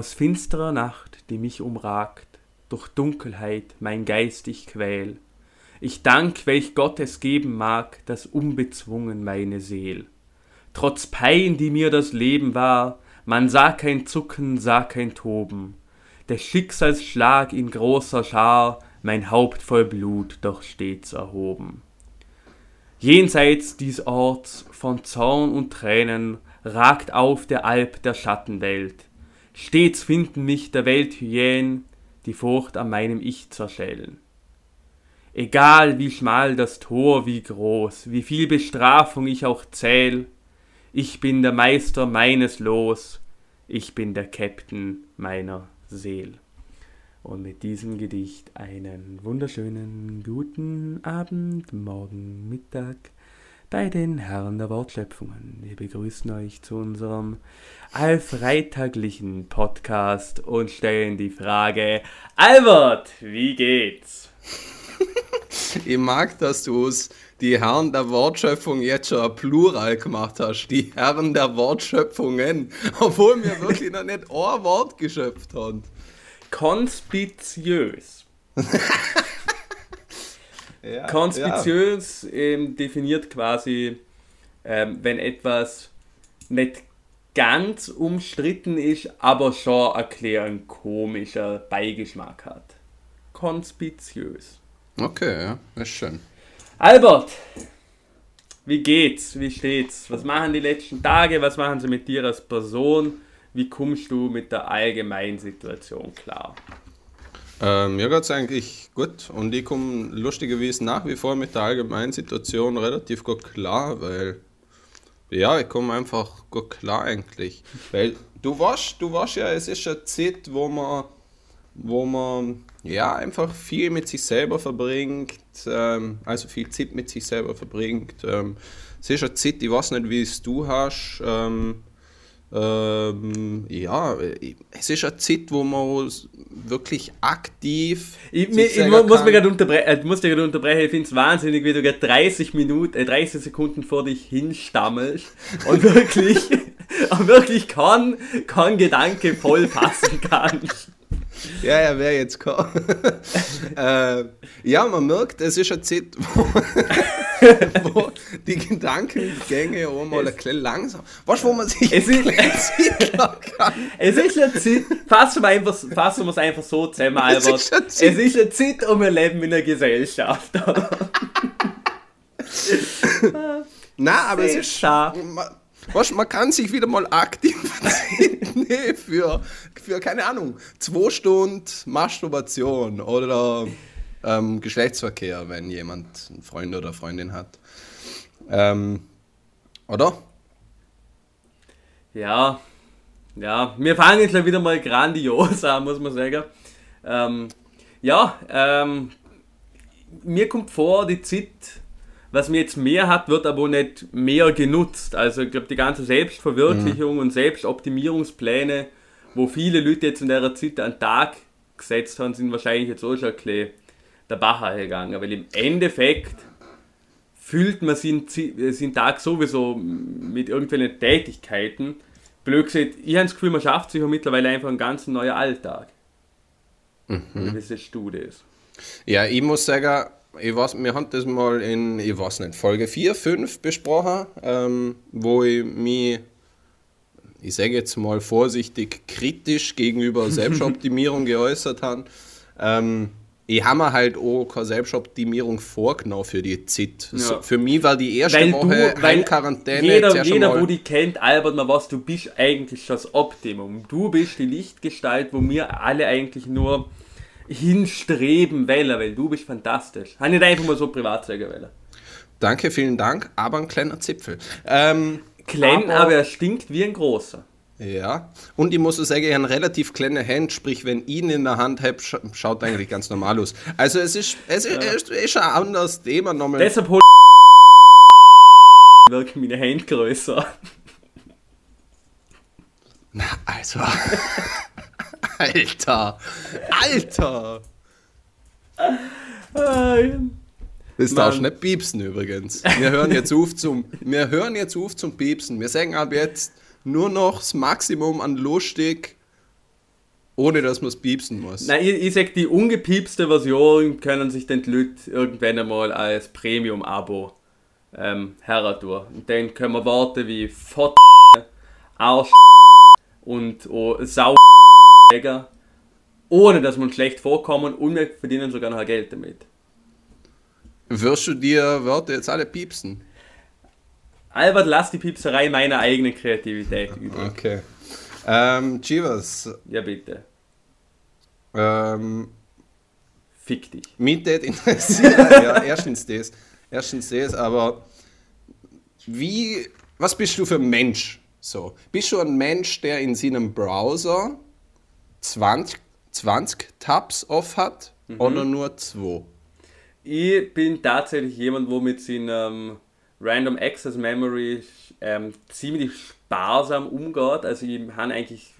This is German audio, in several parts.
aus finsterer Nacht, die mich umragt, durch Dunkelheit mein Geist ich quäl. Ich dank, welch Gott es geben mag, das unbezwungen meine Seel. Trotz Pein, die mir das Leben war, man sah kein Zucken, sah kein Toben. Des Schicksals Schlag in großer Schar, mein Haupt voll Blut doch stets erhoben. Jenseits dies Orts von Zorn und Tränen ragt auf der Alp der Schattenwelt. Stets finden mich der Welt Hyän, die Furcht an meinem Ich zerschellen. Egal wie schmal das Tor, wie groß, wie viel Bestrafung ich auch zähl, ich bin der Meister meines Los, ich bin der Captain meiner Seel. Und mit diesem Gedicht einen wunderschönen guten Abend, Morgen, Mittag bei den Herren der Wortschöpfungen. Wir begrüßen euch zu unserem allfreitaglichen Podcast und stellen die Frage: Albert, wie geht's? ich mag, dass du es die Herren der Wortschöpfung jetzt schon Plural gemacht hast. Die Herren der Wortschöpfungen. Obwohl wir wirklich noch nicht ein Wort geschöpft haben. Konspiziös. ja, Konspiziös ja. Ähm, definiert quasi, ähm, wenn etwas nicht ganz umstritten ist, aber schon ein komischer Beigeschmack hat. Konspiziös. Okay, ja, ist schön. Albert, wie geht's? Wie steht's? Was machen die letzten Tage? Was machen sie mit dir als Person? Wie kommst du mit der allgemeinen Situation klar? Ähm, mir geht's eigentlich gut und ich komme lustigerweise nach wie vor mit der allgemeinen Situation relativ gut klar, weil ja, ich komme einfach gut klar eigentlich. Weil du weißt, du weißt ja, es ist eine Zeit, wo man, wo man ja einfach viel mit sich selber verbringt, ähm, also viel Zeit mit sich selber verbringt. Ähm, es ist eine Zeit, ich weiß nicht, wie es du hast. Ähm, ähm, ja, es ist eine Zeit, wo man wirklich aktiv. Ich, mir, ich muss, mir äh, muss dich gerade unterbrechen. Ich finde es wahnsinnig, wie du gerade 30 Minuten, äh, 30 Sekunden vor dich hinstammelst und wirklich, und wirklich kein, kein Gedanke voll fassen kannst. Ja, er wäre jetzt gekommen. äh, ja, man merkt, es ist eine Zeit, wo, wo die Gedankengänge auch mal ein bisschen langsam. Weißt du, wo man sich es ist, kann? Es ist eine Zeit, fassen wir, einfach, fassen wir es einfach so zusammen, Albert. Es ist eine Zeit, es ist eine Zeit und wir leben in einer Gesellschaft. Nein, aber es ist. Man, Weißt, man kann sich wieder mal aktiv nee, für, für, keine Ahnung, zwei Stunden Masturbation oder ähm, Geschlechtsverkehr, wenn jemand einen Freund oder Freundin hat. Ähm, oder? Ja, ja, wir fangen jetzt wieder mal grandios an, muss man sagen. Ähm, ja, ähm, mir kommt vor, die Zeit was mir jetzt mehr hat, wird aber nicht mehr genutzt. Also ich glaube, die ganze Selbstverwirklichung mhm. und Selbstoptimierungspläne, wo viele Leute jetzt in der Zeit an den Tag gesetzt haben, sind wahrscheinlich jetzt auch schon ein bisschen der Bacher gegangen. Weil im Endeffekt fühlt man seinen, seinen Tag sowieso mit irgendwelchen Tätigkeiten. Blöd gesagt, ich habe das Gefühl, man schafft sich mittlerweile einfach einen ganz neuen Alltag. Mhm. Wie siehst du das? Ja, ich muss sagen, ich weiß, wir haben das mal in, ich weiß nicht, Folge 4, 5 besprochen, ähm, wo ich mich, ich sage jetzt mal vorsichtig, kritisch gegenüber Selbstoptimierung geäußert habe. Ähm, ich habe mir halt auch keine Selbstoptimierung vorgenommen für die Zeit. Ja. So, für mich war die erste weil Woche du, weil Quarantäne. Jeder, jeder wo die kennt, Albert, man weiß, du bist eigentlich das Optimum. Du bist die Lichtgestalt, wo wir alle eigentlich nur hinstreben wollen, weil du bist fantastisch. Habe nicht einfach mal so privat sagen. Danke, vielen Dank, aber ein kleiner Zipfel. Ähm, Klein, aber, aber, er stinkt wie ein großer. Ja, und ich muss sagen, eine relativ kleine Hand, sprich, wenn ich ihn in der Hand habe, schaut eigentlich ganz normal aus. Also es ist, es ist, ja. ist, ist ein anderes Thema nochmal. Deshalb hol wirken meine Hände größer. Na, also. Alter! Alter! Das darfst du nicht piepsen übrigens. Wir hören jetzt auf zum, wir hören jetzt auf zum Piepsen. Wir sagen ab jetzt nur noch das Maximum an lustig ohne dass man es piepsen muss. Nein, ich, ich sag, die ungepiepste Version können sich den Leute irgendwann einmal als Premium-Abo ähm, heratun. Und dann können wir Worte wie Fott, Arsch und oh, Sau ohne dass man schlecht vorkommen und wir verdienen sogar noch Geld damit. Wirst du dir Wörter jetzt alle piepsen? Albert, lass die Piepserei meiner eigenen Kreativität übrig. Okay. Ähm, Chivas. Ja, bitte. Ähm, Fick dich. mich tät interessieren. ja, erstens das. Erstens das, aber wie, was bist du für ein Mensch? So, bist du ein Mensch, der in seinem Browser 20, 20 Tabs off hat oder nur zwei? Ich bin tatsächlich jemand, wo mit seinem Random Access Memory ähm, ziemlich sparsam umgeht. Also ich habe eigentlich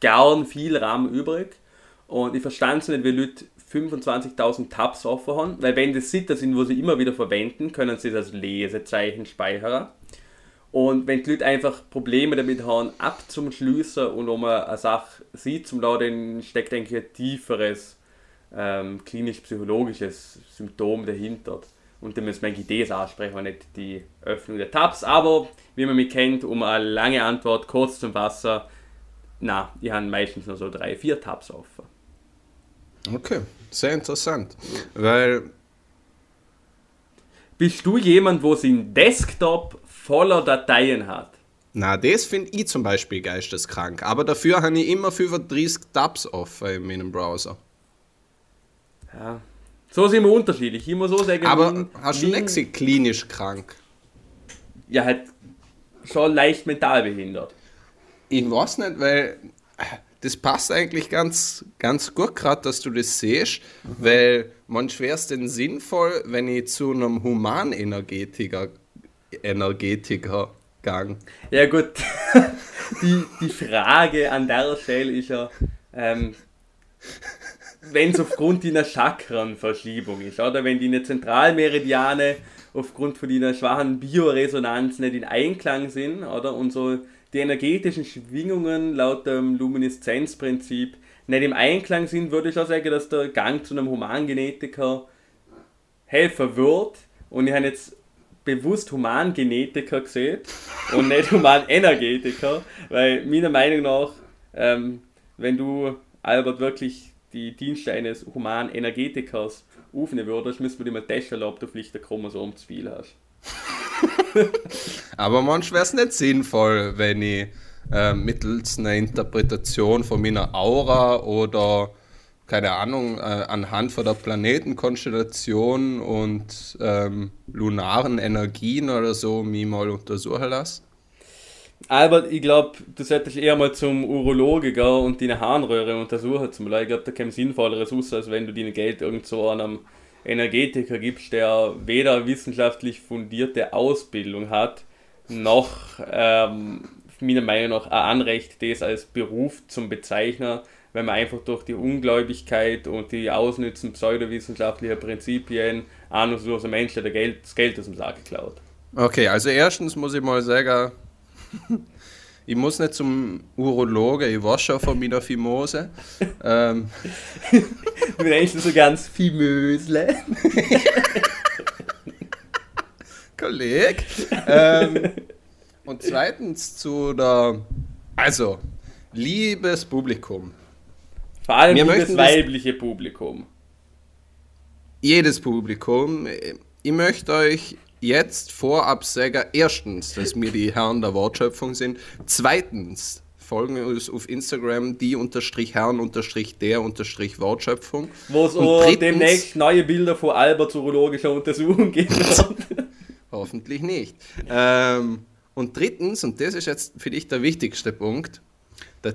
gern viel RAM übrig. Und ich verstand es nicht, wie Leute 25.000 Tabs offen haben, weil wenn das Sitter sind, wo sie immer wieder verwenden, können sie das als Lesezeichen speichern. Und wenn die Leute einfach Probleme damit haben, abzuschließen und wenn man eine Sache sieht zum Laden, steckt denke ich ein tieferes ähm, klinisch-psychologisches Symptom dahinter. Und dann müssen wir das ansprechen, und nicht die Öffnung der Tabs. Aber wie man mich kennt, um eine lange Antwort kurz zum Wasser, na, ich habe meistens nur so drei, vier Tabs offen. Okay, sehr interessant. Weil, Bist du jemand, wo sein Desktop voller Dateien hat? na, das finde ich zum Beispiel geisteskrank. Aber dafür habe ich immer 35 Tabs offen in meinem Browser. Ja. So sind wir unterschiedlich. Ich muss so sagen, Aber hast du nicht klinisch krank? Ja, halt schon leicht mental behindert. Ich weiß nicht, weil das passt eigentlich ganz, ganz gut gerade, dass du das siehst, weil manchmal wäre es denn sinnvoll, wenn ich zu einem Humanenergetiker Energetiker gang. Ja gut, die, die Frage an der Stelle ist ja, ähm, wenn es aufgrund deiner Chakrenverschiebung ist, oder wenn deine Zentralmeridiane aufgrund von deiner schwachen Bioresonanz nicht in Einklang sind, oder und so die energetischen Schwingungen laut dem Lumineszenzprinzip nicht im Einklang sind, würde ich auch sagen, dass der Gang zu einem Humangenetiker helfen wird. Und ich habe jetzt bewusst Humangenetiker gesehen und nicht Humanenergetiker, weil meiner Meinung nach, ähm, wenn du, Albert, wirklich die Dienste eines Humanenergetikers aufnehmen würdest, müsste man mal testen, ob du vielleicht ein Chromosom zu viel hast. Aber manchmal wäre es nicht sinnvoll, wenn ich äh, mittels einer Interpretation von meiner Aura oder keine Ahnung, äh, anhand von der Planetenkonstellation und ähm, lunaren Energien oder so mich mal untersuchen lasse. Albert, ich glaube, du solltest eher mal zum Urologe gehen und deine Harnröhre untersuchen. Zum Beispiel. Ich glaube, da kommt sinnvolleres raus, als wenn du dein Geld irgendwo an einem Energetiker gibst, der weder wissenschaftlich fundierte Ausbildung hat, noch ähm, meiner Meinung nach ein Anrecht, das als Beruf zum Bezeichnen, wenn man einfach durch die Ungläubigkeit und die Ausnützen pseudowissenschaftlicher Prinzipien ahnungsloser Mensch, der Geld, das Geld aus dem Sack klaut. Okay, also erstens muss ich mal sagen, ich muss nicht zum Urologe, ich weiß schon von meiner Fimose. ähm, nennst so ganz Fimösle. Kolleg. ähm, und zweitens zu der, also, liebes Publikum, Vor allem Wir das- weibliche Publikum. jedes Publikum, ich möchte euch jetzt vorab sagen, erstens, dass wir die Herren der Wortschöpfung sind, zweitens, folgen uns auf Instagram, die unterstrich Herren unterstrich der unterstrich Wortschöpfung. Wo es Und auch drittens- demnächst neue Bilder von Alberts urologischer Untersuchung geben wird. Hoffentlich nicht. Ähm, und drittens, und das ist jetzt für dich der wichtigste Punkt, der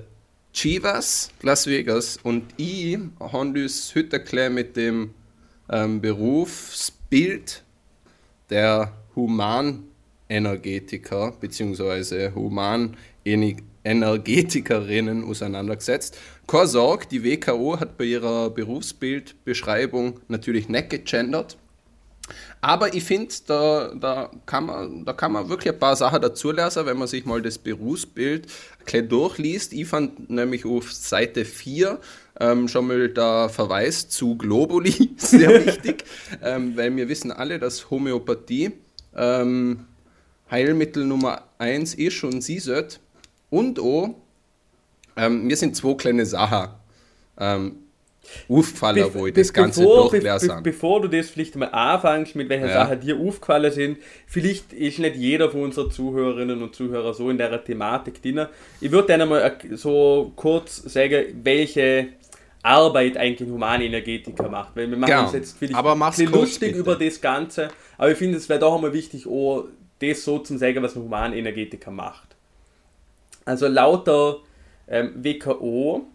Chivas Las Vegas und ich haben uns heute erklärt mit dem ähm, Berufsbild der Humanenergetiker bzw. Humanenergetikerinnen auseinandergesetzt. Keine Sorge, die WKO hat bei ihrer Berufsbildbeschreibung natürlich nicht gegendert. Aber ich finde, da, da, kann man, da kann man wirklich ein paar Sachen dazu lesen, wenn man sich mal das Berufsbild gleich durchliest. Ich fand nämlich auf Seite 4 ähm, schon mal der Verweis zu Globuli sehr wichtig, ähm, weil wir wissen alle, dass Homöopathie ähm, Heilmittel Nummer 1 ist und sie sollte. Und auch, ähm, mir sind zwei kleine Sachen ähm, aufgefallen, wo ich das Ganze bevor. Be bevor du das vielleicht mal anfängst, mit welchen ja. Sachen dir aufgefallen sind, vielleicht ist nicht jeder von unseren Zuhörerinnen und Zuhörern so in der Thematik drin. Ich würde dann mal so kurz sagen, welche Arbeit eigentlich ein Humanenergetiker macht. Weil wir machen genau. uns jetzt vielleicht aber ein bisschen lustig bitte. über das Ganze, aber ich finde, es wäre doch einmal wichtig, auch das so zu sagen, was ein Humanenergetiker macht. Also lauter ähm, WKO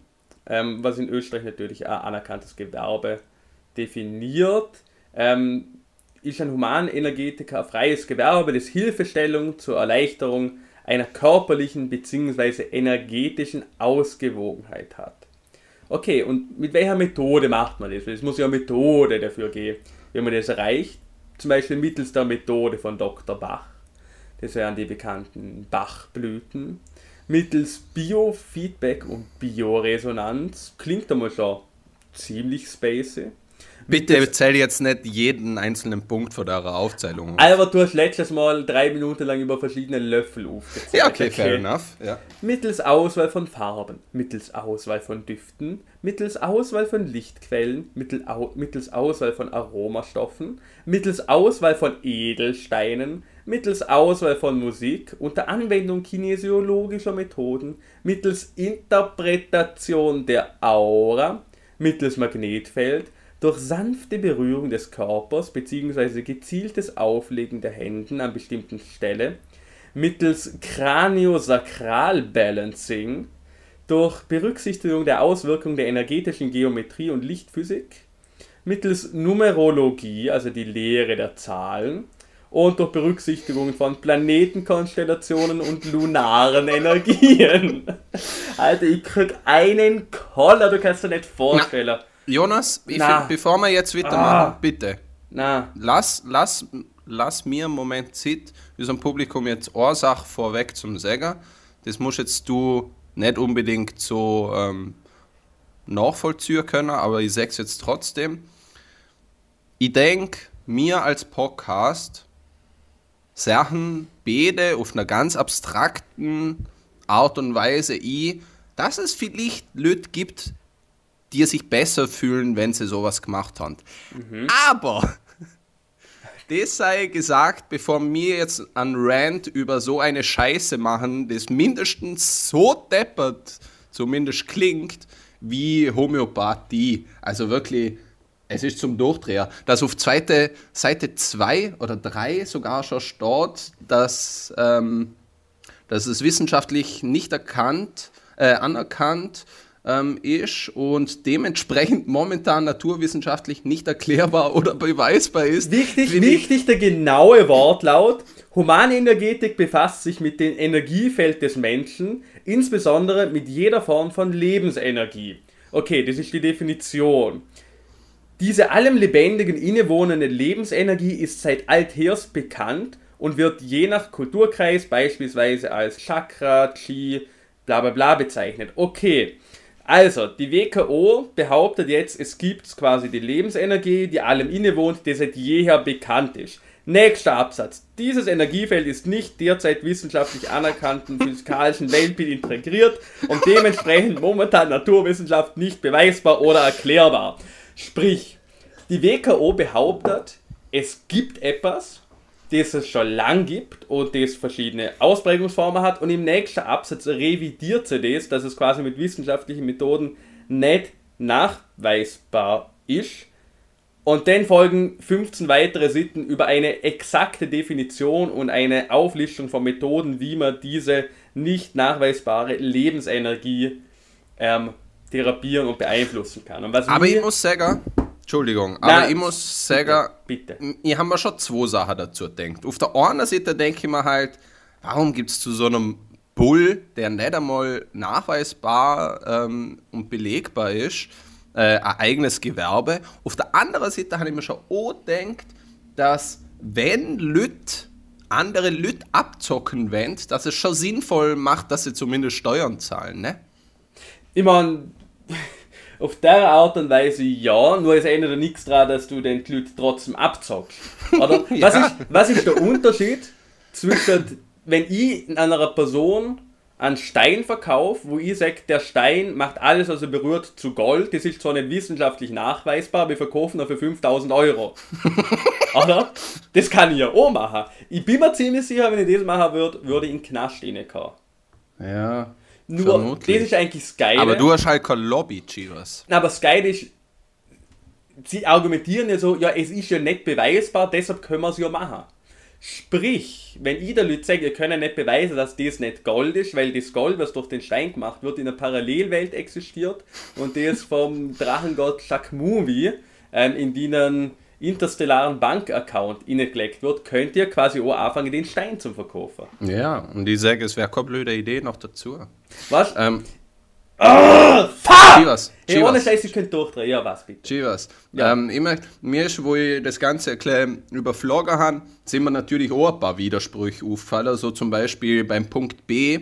ähm, was in Österreich natürlich ein anerkanntes Gewerbe definiert. Ähm, ist ein Humanenergetiker ein freies Gewerbe, das Hilfestellung zur Erleichterung einer körperlichen bzw. energetischen Ausgewogenheit hat. Okay, und mit welcher Methode macht man das? Es muss ja eine Methode dafür geben, wie man das erreicht. Zum Beispiel mittels der Methode von Dr. Bach. Das wären die bekannten Bachblüten mittels Biofeedback und Bioresonanz. Klingt einmal schon ziemlich spacey. Bitte erzähl jetzt nicht jeden einzelnen Punkt von eurer Aufzählung. Aber du hast letztes Mal drei Minuten lang über verschiedene Löffel aufgezählt. Ja, okay, okay. fair enough. Ja. Mittels Auswahl von Farben, mittels Auswahl von Düften, mittels Auswahl von Lichtquellen, mittels Auswahl von Aromastoffen, mittels Auswahl von Edelsteinen, mittels Auswahl von Musik, unter Anwendung kinesiologischer Methoden, mittels Interpretation der Aura, mittels Magnetfeld, durch sanfte Berührung des Körpers bzw. gezieltes Auflegen der Händen an bestimmten Stelle, mittels Craniosakral-Balancing, durch Berücksichtigung der Auswirkung der energetischen Geometrie und Lichtphysik, mittels Numerologie, also die Lehre der Zahlen, und durch Berücksichtigung von Planetenkonstellationen und lunaren Energien. Alter, ich krieg einen Koller, du kannst dir nicht vorstellen. Na, Jonas, find, bevor wir jetzt weitermachen, ah. bitte. Na. Lass, lass, lass mir einen Moment Zeit, unserem Publikum jetzt Ursache vorweg zum Säger. Das musst jetzt du nicht unbedingt so ähm, nachvollziehen können, aber ich sag's jetzt trotzdem. Ich denke, mir als Podcast Sachen bete auf einer ganz abstrakten Art und Weise ein, dass es vielleicht Leute gibt, die sich besser fühlen, wenn sie sowas gemacht haben. Mhm. Aber das sei gesagt, bevor wir jetzt einen Rant über so eine Scheiße machen, das mindestens so deppert, zumindest klingt, wie Homöopathie. Also wirklich es ist zum Durchdreher, dass auf zweite, Seite 2 oder 3 sogar schon steht, dass, ähm, dass es wissenschaftlich nicht erkannt, äh, anerkannt ähm, ist und dementsprechend momentan naturwissenschaftlich nicht erklärbar oder beweisbar ist. Wichtig, wichtig der genaue Wortlaut. Humanenergetik befasst sich mit dem Energiefeld des Menschen, insbesondere mit jeder Form von Lebensenergie. Okay, das ist die Definition. Diese allem Lebendigen innewohnende Lebensenergie ist seit althers bekannt und wird je nach Kulturkreis beispielsweise als Chakra, Chi, bla bla bla bezeichnet. Okay, also die WKO behauptet jetzt, es gibt quasi die Lebensenergie, die allem innewohnt, die seit jeher bekannt ist. Nächster Absatz. Dieses Energiefeld ist nicht derzeit wissenschaftlich anerkannten physikalischen Weltbild integriert und dementsprechend momentan Naturwissenschaft nicht beweisbar oder erklärbar. Sprich, die WKO behauptet, es gibt etwas, das es schon lang gibt und das verschiedene Ausprägungsformen hat und im nächsten Absatz revidiert sie das, dass es quasi mit wissenschaftlichen Methoden nicht nachweisbar ist. Und dann folgen 15 weitere Sitten über eine exakte Definition und eine Auflistung von Methoden, wie man diese nicht nachweisbare Lebensenergie ähm, therapieren und beeinflussen kann. Und Aber ich muss sagen, Entschuldigung, aber Nein, ich muss sagen, bitte, bitte. ich habe mir schon zwei Sachen dazu gedacht. Auf der einen Seite denke ich mir halt, warum gibt es zu so einem Bull, der nicht einmal nachweisbar ähm, und belegbar ist, äh, ein eigenes Gewerbe. Auf der anderen Seite habe ich mir schon auch gedacht, dass wenn Lüt andere Lüt abzocken wollen, dass es schon sinnvoll macht, dass sie zumindest Steuern zahlen, ne? Ich meine, auf der Art und Weise ja, nur es ändert nichts daran, dass du den Leuten trotzdem abzockst. Oder? ja. was, ist, was ist der Unterschied zwischen, wenn ich einer Person einen Stein verkaufe, wo ich sage, der Stein macht alles, was er berührt, zu Gold. Das ist zwar nicht wissenschaftlich nachweisbar, wir verkaufen ihn für 5000 Euro. Oder? Das kann ich ja auch machen. Ich bin mir ziemlich sicher, wenn ich das machen würde, würde ich in den Knast reinkommen. Ja. Nur, vermutlich. das ist eigentlich Geile. Aber du hast halt keine Lobby, Chivas. Aber das Geile ist, sie argumentieren ja so, ja, es ist ja nicht beweisbar, deshalb können wir es ja machen. Sprich, wenn ich der Leute sage, ihr könnt nicht beweisen, dass das nicht Gold ist, weil das Gold, was durch den Stein gemacht wird, in einer Parallelwelt existiert und das vom Drachengott Shakmuvi ähm, in den interstellaren Bankaccount innegelegt wird, könnt ihr quasi auch anfangen, den Stein zu verkaufen. Ja, und ich sage, es wäre keine blöde Idee noch dazu. Was? Ähm, Oh, fuck! Chivas. Hey, ohne Scheiß, ich könnte durchdrehen. Ja, was bitte? Chivas. Ja. Ähm, immer, mir ist, wo ich das Ganze ein überflogen habe, sind mir natürlich auch ein paar Widersprüche auffallen. So zum Beispiel beim Punkt B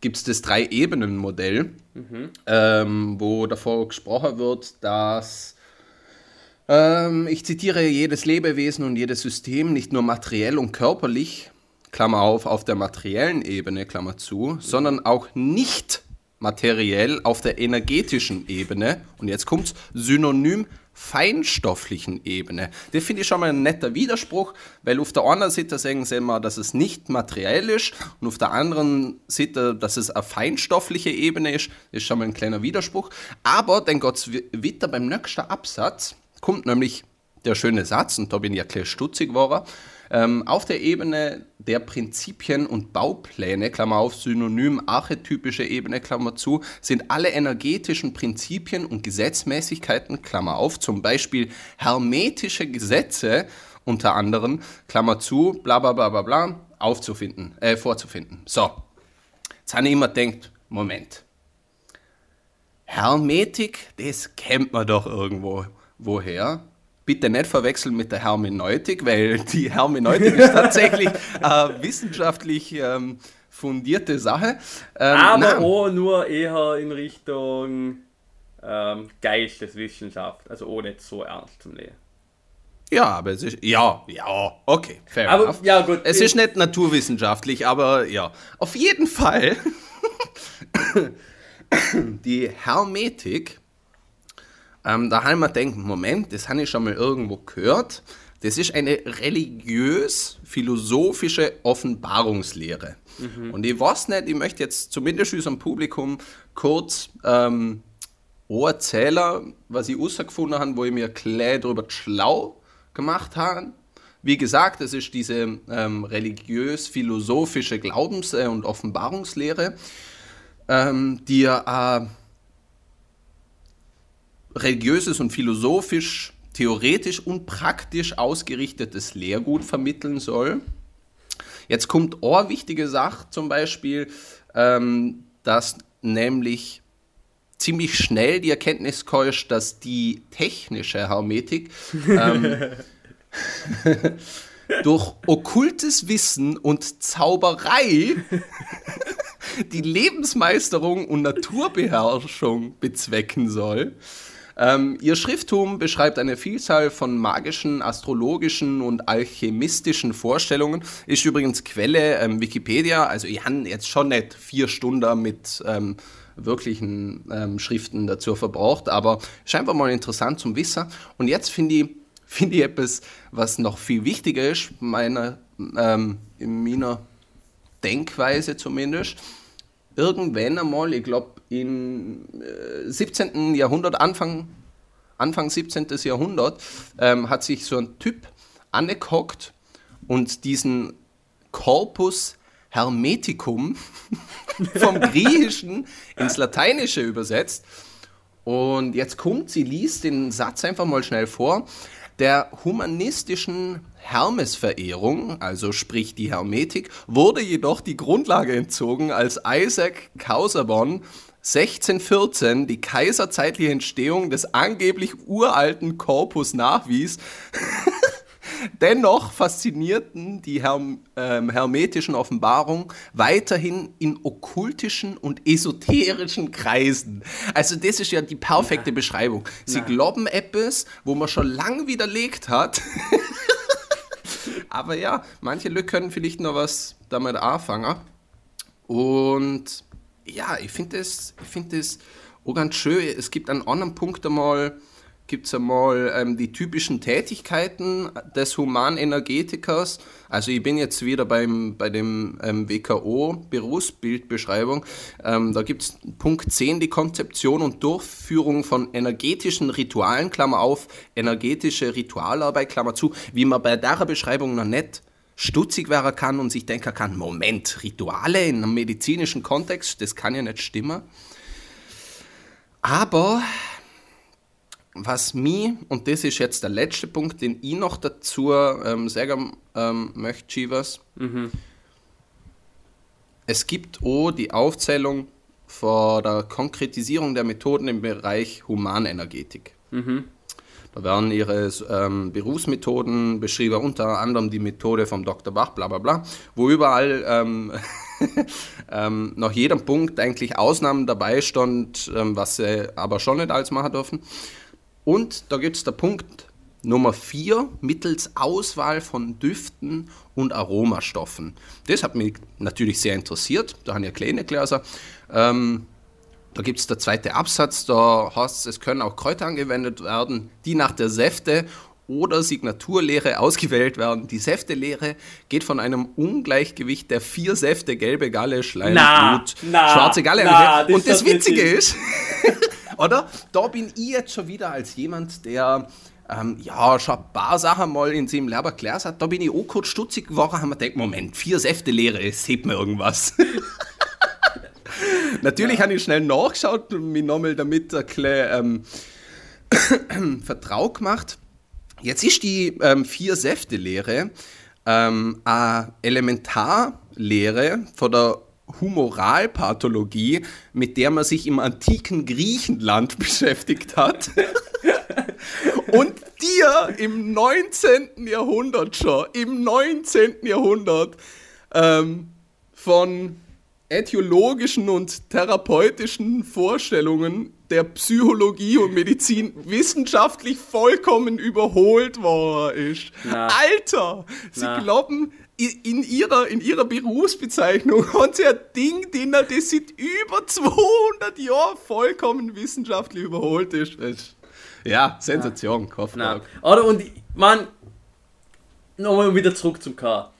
gibt es das Drei-Ebenen-Modell, mhm. ähm, wo davor gesprochen wird, dass ähm, ich zitiere, jedes Lebewesen und jedes System nicht nur materiell und körperlich, Klammer auf, auf der materiellen Ebene, Klammer zu, sondern auch nicht materiell auf der energetischen Ebene und jetzt kommt's synonym feinstofflichen Ebene. Das finde ich schon mal ein netter Widerspruch, weil auf der einen Seite sagen sie immer, dass es nicht materiell ist und auf der anderen Seite, dass es eine feinstoffliche Ebene ist, ist schon mal ein kleiner Widerspruch. Aber dann geht's weiter beim nächsten Absatz, kommt nämlich der schöne Satz, und da bin ich ja gleich stutzig geworden, ähm, auf der Ebene der Prinzipien und Baupläne, Klammer auf, Synonym, archetypische Ebene, Klammer zu, sind alle energetischen Prinzipien und Gesetzmäßigkeiten, Klammer auf, zum Beispiel hermetische Gesetze, unter anderem, Klammer zu, bla bla bla bla bla, aufzufinden, äh, vorzufinden. So, jetzt habe ich immer gedacht, Moment. Hermetik, das kennt man doch irgendwo. Woher? bitte nicht verwechseln mit der Hermeneutik, weil die Hermeneutik ist tatsächlich äh, wissenschaftlich ähm, fundierte Sache. Ähm, Aber nein. auch nur eher in Richtung ähm, Geisteswissenschaft, also auch nicht so ernst zum Leben. Ja, aber es ist. Ja, ja, okay, fair aber, enough. Ja, gut, es ist nicht naturwissenschaftlich, aber ja. Auf jeden Fall. die Hermetik ähm, da haben wir denkt, Moment, das habe ich schon mal irgendwo gehört. Das ist eine religiös-philosophische Offenbarungslehre. Mhm. Und ich weiß nicht, ich möchte jetzt zumindest unserem Publikum kurz ähm, erzählen, was ich herausgefunden habe, wo ich mir gleich darüber schlau gemacht habe. Wie gesagt, es ist diese ähm, religiös-philosophische Glaubens- und Offenbarungslehre, ähm, die ja äh, religiöses und philosophisch, theoretisch und praktisch ausgerichtetes Lehrgut vermitteln soll. Jetzt kommt eine wichtige Sache zum Beispiel, ähm, dass nämlich ziemlich schnell die Erkenntnis kommt, dass die technische Hermetik ähm, durch okkultes Wissen und Zauberei die Lebensmeisterung und Naturbeherrschung bezwecken soll. Ähm, ihr Schrifttum beschreibt eine Vielzahl von magischen, astrologischen und alchemistischen Vorstellungen. Ist übrigens Quelle ähm, Wikipedia. Also ich habe jetzt schon nicht vier Stunden mit ähm, wirklichen ähm, Schriften dazu verbraucht, aber scheinbar mal interessant zum Wissen. Und jetzt finde ich, find ich etwas, was noch viel wichtiger ist, meiner, ähm, in meiner Denkweise zumindest. Irgendwann einmal, ich glaube, im 17. Äh, Jahrhundert, Anfang, Anfang 17. Jahrhundert, ähm, hat sich so ein Typ angehockt und diesen Corpus Hermeticum vom Griechischen ins Lateinische übersetzt. Und jetzt kommt, sie liest den Satz einfach mal schnell vor. Der humanistischen Hermesverehrung, also sprich die Hermetik, wurde jedoch die Grundlage entzogen, als Isaac Casaubon 1614 die kaiserzeitliche Entstehung des angeblich uralten Korpus nachwies, Dennoch faszinierten die Herm ähm, hermetischen Offenbarungen weiterhin in okkultischen und esoterischen Kreisen. Also das ist ja die perfekte ja. Beschreibung. Sie Nein. glauben etwas, wo man schon lange widerlegt hat. Aber ja, manche Leute können vielleicht noch was damit anfangen. Und ja, ich finde das, find das auch ganz schön. Es gibt einen anderen Punkt einmal, gibt es einmal ähm, die typischen Tätigkeiten des Humanenergetikers. Also ich bin jetzt wieder beim, bei dem ähm, WKO Berufsbildbeschreibung. Ähm, da gibt es Punkt 10, die Konzeption und Durchführung von energetischen Ritualen, Klammer auf, energetische Ritualarbeit, Klammer zu, wie man bei der Beschreibung noch nicht stutzig werden kann und sich denken kann, Moment, Rituale in einem medizinischen Kontext, das kann ja nicht stimmen. Aber was mich, und das ist jetzt der letzte Punkt, den ich noch dazu ähm, sagen ähm, möchte, Chivas, mhm. es gibt auch die Aufzählung vor der Konkretisierung der Methoden im Bereich Humanenergetik. Mhm. Da werden ihre ähm, Berufsmethoden beschrieben, unter anderem die Methode vom Dr. Bach, bla bla bla, wo überall ähm, ähm, nach jedem Punkt eigentlich Ausnahmen dabei stand, ähm, was sie aber schon nicht alles machen dürfen. Und da gibt es der Punkt Nummer 4, mittels Auswahl von Düften und Aromastoffen. Das hat mich natürlich sehr interessiert. Da haben ja kleine Gläser. Ähm, da gibt es der zweite Absatz, da heißt es, es können auch Kräuter angewendet werden, die nach der Säfte oder Signaturlehre ausgewählt werden. Die Säftelehre geht von einem Ungleichgewicht der vier Säfte, gelbe Galle, Schleim, na, Blut, na, schwarze Galle. Na, und das, Witzige ist, Oder? Da bin ich jetzt schon wieder als jemand, der ähm, ja, schon ein paar Sachen mal in seinem Leben erklärt hat. Da bin ich auch kurz stutzig geworden, haben wir gedacht, Moment, vier Säfte leere, sieht mir irgendwas. Natürlich ja. habe ich schnell nachgeschaut und mich nochmal damit ein bisschen ähm, vertraut gemacht. Jetzt ist die ähm, vier Säfte Lehre ähm, eine Elementarlehre von der Humoralpathologie, mit der man sich im antiken Griechenland beschäftigt hat. Und dir im 19. Jahrhundert schon, im 19. Jahrhundert ähm, von äthiologischen und therapeutischen Vorstellungen der Psychologie und Medizin wissenschaftlich vollkommen überholt worden ist. Na. Alter, sie Na. glauben, in ihrer, in ihrer Berufsbezeichnung haben sie ein Ding drin, das seit über 200 Jahren vollkommen wissenschaftlich überholt ist. Ja, Sensation, Kopfschlag. Oder und man, nochmal wieder zurück zum K.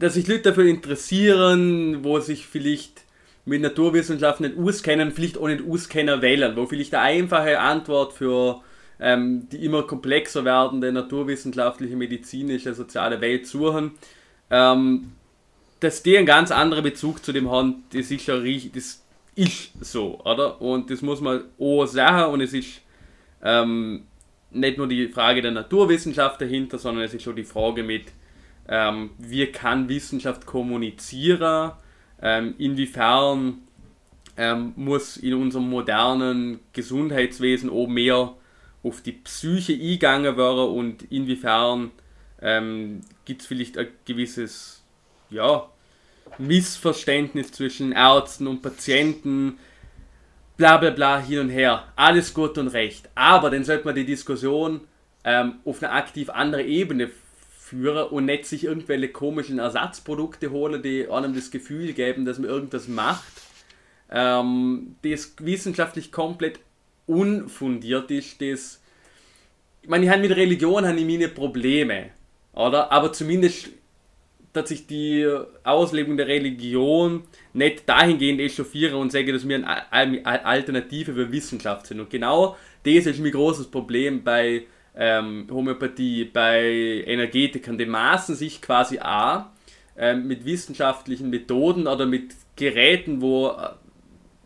Dass sich Leute dafür interessieren, wo sich vielleicht mit Naturwissenschaften nicht auskennen, vielleicht auch nicht auskennen wählen, wo vielleicht eine einfache Antwort für ähm, die immer komplexer werdende naturwissenschaftliche, medizinische, soziale Welt suchen ähm, dass die einen ganz anderen Bezug zu dem haben, das ist ja das ist so, oder? Und das muss man auch sagen und es ist ähm, nicht nur die Frage der Naturwissenschaft dahinter, sondern es ist schon die Frage mit, ähm, wie kann Wissenschaft kommunizieren, ähm, inwiefern ähm, muss in unserem modernen Gesundheitswesen auch mehr auf die Psyche eingegangen werden und inwiefern ähm, gibt es vielleicht ein gewisses ja, Missverständnis zwischen Ärzten und Patienten, bla bla bla hin und her. Alles gut und recht. Aber dann sollte man die Diskussion ähm, auf eine aktiv andere Ebene führen und nicht sich irgendwelche komischen Ersatzprodukte holen, die einem das Gefühl geben, dass man irgendwas macht, ähm, das wissenschaftlich komplett unfundiert ist. Das, ich meine, ich habe mit Religion habe ich meine Probleme. Oder? Aber zumindest dass sich die Auslebung der Religion nicht dahingehend echauffieren und sagen, dass wir eine Alternative für Wissenschaft sind. Und genau das ist mein großes Problem bei ähm, Homöopathie, bei Energetikern. Die maßen sich quasi an ähm, mit wissenschaftlichen Methoden oder mit Geräten, wo äh,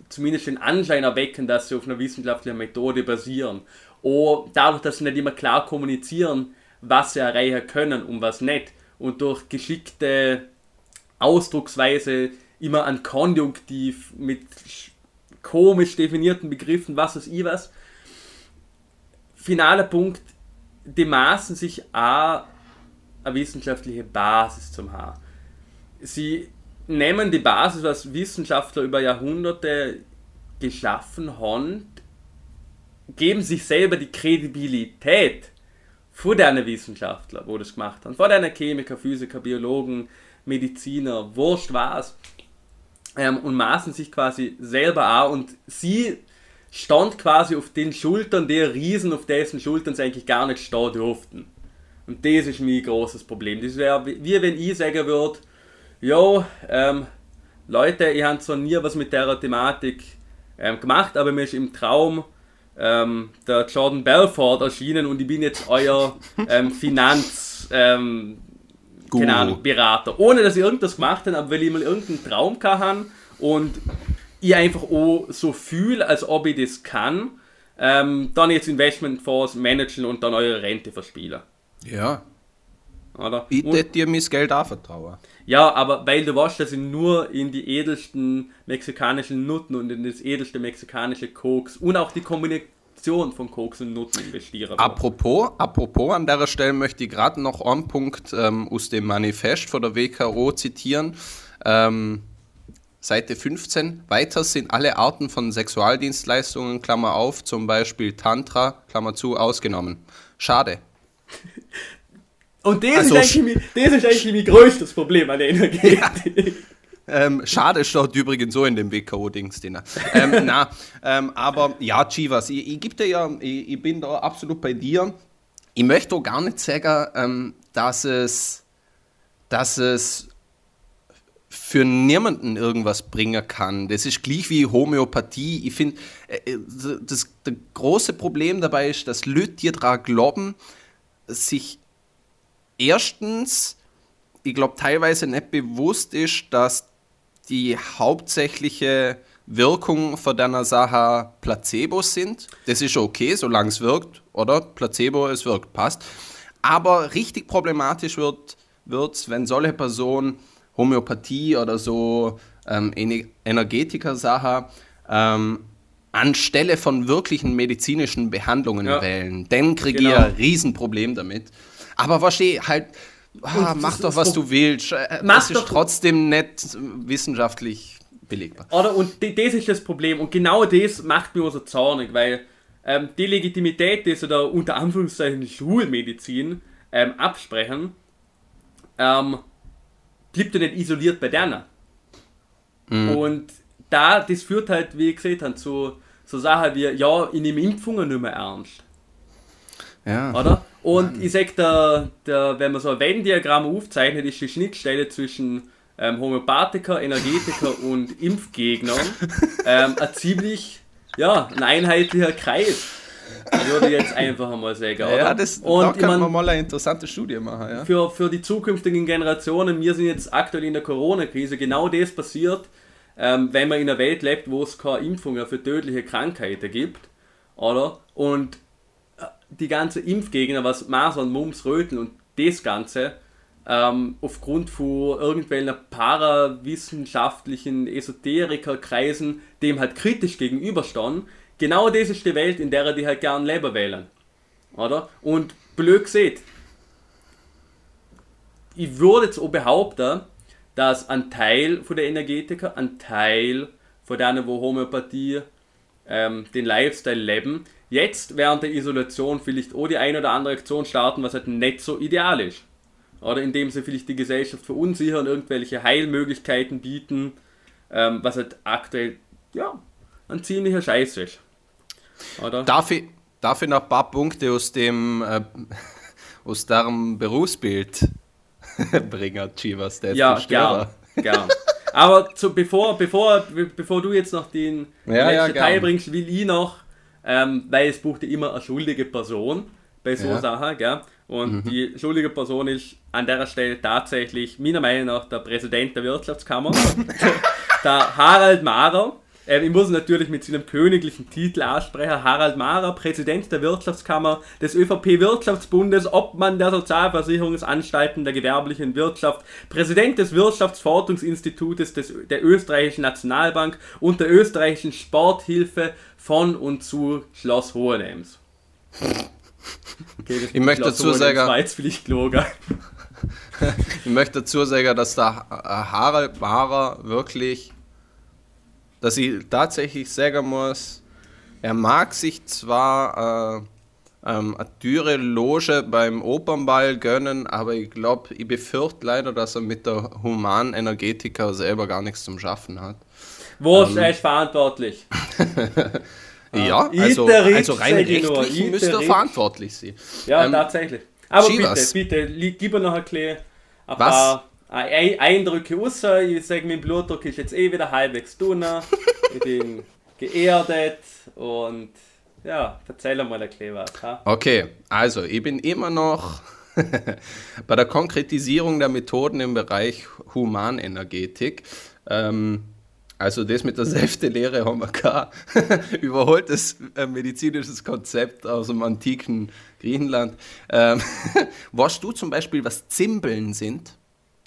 zumindest den Anschein erwecken, dass sie auf einer wissenschaftlichen Methode basieren. Oder dadurch, dass sie nicht immer klar kommunizieren, was sie erreichen können und was nicht. Und durch geschickte Ausdrucksweise immer ein Konjunktiv mit komisch definierten Begriffen, was weiß ich was. Finaler Punkt, die maßen sich auch eine wissenschaftliche Basis zum haben. Sie nehmen die Basis, was Wissenschaftler über Jahrhunderte geschaffen haben, geben sich selber die Kredibilität vor deinen Wissenschaftler, wo das gemacht haben, vor deinen Chemiker, Physiker, Biologen, Mediziner, wurscht was, ähm, und maßen sich quasi selber an und sie stand quasi auf den Schultern der Riesen, auf dessen Schultern sie eigentlich gar nicht stehen durften. Und das ist mein großes Problem. Das wäre wie wenn ich sagen würde, jo, ähm, Leute, ich habe zwar nie was mit der Thematik ähm, gemacht, aber mir ist im Traum ähm, der Jordan Belfort erschienen und ich bin jetzt euer ähm, Finanz, ähm, keine Ahnung, Berater. Ohne dass ich irgendwas gemacht habe, aber weil ich mal irgendeinen Traum hatte und ich einfach auch so fühle, als ob ich das kann, ähm, dann jetzt Investmentfonds managen und dann eure Rente verspielen. Ja. Oder? Ich hätte dir mein Geld auch vertrauen. Ja, aber weil du weißt, dass ich nur in die edelsten mexikanischen Nutten und in das edelste mexikanische Koks und auch die Kombination von Koks und Nutten investiere. Apropos, apropos, an der Stelle möchte ich gerade noch einen Punkt ähm, aus dem Manifest von der WKO zitieren. Ähm, Seite 15. Weiter sind alle Arten von Sexualdienstleistungen, Klammer auf, zum Beispiel Tantra, Klammer zu, ausgenommen. Schade. Und das, also, ist eigentlich, das ist eigentlich mein größtes Problem an der Energie. Ja. Ähm, schade steht übrigens so in dem WKO-Dings drin. Ähm, na, ähm, aber ja, Chivas, ich, ich gebe dir ja, ich, ich, bin da absolut bei dir. Ich möchte auch gar nicht sagen, ähm, dass es, dass es für niemanden irgendwas bringen kann. Das ist gleich wie Homöopathie. Ich finde, äh, äh, das, das große Problem dabei ist, dass Leute dir daran glauben, sich erstens, ich glaube, teilweise nicht bewusst ist, dass die hauptsächliche Wirkung von deiner Sache Placebos sind. Das ist okay, solange es wirkt, oder? Placebo, es wirkt, passt. Aber richtig problematisch wird es, wenn solche Personen Homöopathie oder so ähm, Energetiker-Sache ähm, anstelle von wirklichen medizinischen Behandlungen ja. wählen. Dann kriege genau. ich ein Riesenproblem damit. Aber verstehe halt, ah, mach doch, was du willst. Äh, das ist trotzdem nicht wissenschaftlich belegbar. Oder? Und das ist das Problem. Und genau das macht mir so zornig, weil ähm, die Legitimität, die sie da unter Anführungszeichen Schulmedizin ähm, absprechen, ähm, bleibt ja nicht isoliert bei denen. Mhm. Und da, das führt halt, wie ich gesagt habe, zu so Sachen wie, ja, ich nehme Impfungen nicht mehr ernst. Ja. Oder? Und ich sag, der, der, wenn man so ein Venn-Diagramm aufzeichnet, ist die Schnittstelle zwischen ähm, Homöopathiker, Energetiker und Impfgegnern ähm, ein ziemlich, ja, ein einheitlicher Kreis. Würde ich jetzt einfach einmal sagen. Oder? Ja, das, und da können wir mal eine interessante Studie machen. Ja. Für, für die zukünftigen Generationen, wir sind jetzt aktuell in der Corona-Krise, genau das passiert, ähm, wenn man in einer Welt lebt, wo es keine Impfungen für tödliche Krankheiten gibt. Oder? Und die ganze Impfgegner, was Masern, Mumps, Röteln und das Ganze, ähm, aufgrund von irgendwelchen parawissenschaftlichen Esoterikerkreisen dem halt kritisch gegenüberstehen, genau das ist die Welt, in der die halt gern leben wählen. Oder? Und blöd seht, ich würde jetzt auch behaupten, dass ein Teil von der Energetiker, ein Teil von denen, wo Homöopathie ähm, den Lifestyle leben, jetzt während der Isolation vielleicht auch die eine oder andere Aktion starten, was halt nicht so ideal ist. Oder indem sie vielleicht die Gesellschaft verunsichern, irgendwelche Heilmöglichkeiten bieten, ähm, was halt aktuell, ja, ein ziemlicher Scheiß ist. Oder? Darf ich, darf ich noch ein paar Punkte aus dem, äh, aus deinem Berufsbild bringen, Chivas, der ja, gern, gern. Aber zu, bevor, bevor, bevor du jetzt noch den ja, ja, Teil bringst, will ich noch ähm, weil es braucht ja immer eine schuldige Person bei so ja. Sachen, gell? Und mhm. die schuldige Person ist an der Stelle tatsächlich, meiner Meinung nach, der Präsident der Wirtschaftskammer, der Harald Mahrer. Äh, ich muss natürlich mit seinem königlichen Titel ansprechen. Harald Mahrer, Präsident der Wirtschaftskammer des ÖVP-Wirtschaftsbundes, Obmann der Sozialversicherungsanstalten der gewerblichen Wirtschaft, Präsident des Wirtschaftsforschungsinstitutes des, der österreichischen Nationalbank und der österreichischen Sporthilfe von und zu Schloss Hohenems. Okay, ich möchte dazu sagen. Ich möchte dazu sagen, dass der Harald Mara wirklich, dass ich tatsächlich sagen muss, er mag sich zwar äh, ähm, eine teure Loge beim Opernball gönnen, aber ich glaube, ich befürchte leider, dass er mit der Humanenergetika selber gar nichts zum Schaffen hat. Wo ähm, er ist verantwortlich? ja, also, also rein rechtlich müsste er verantwortlich sein. Ja, ähm, tatsächlich. Aber Chivas. bitte, bitte, gib mir noch ein, ein Was? paar Eindrücke raus. Ich sage, mein Blutdruck ist jetzt eh wieder halbwegs dünner. ich bin geerdet und ja, erzähl mal ein bisschen was. Ha? Okay, also ich bin immer noch bei der Konkretisierung der Methoden im Bereich Humanenergetik. Ähm, also das mit der Säftelehre haben wir kein überholtes äh, medizinisches Konzept aus dem antiken Griechenland. Ähm, weißt du zum Beispiel, was Zimbeln sind?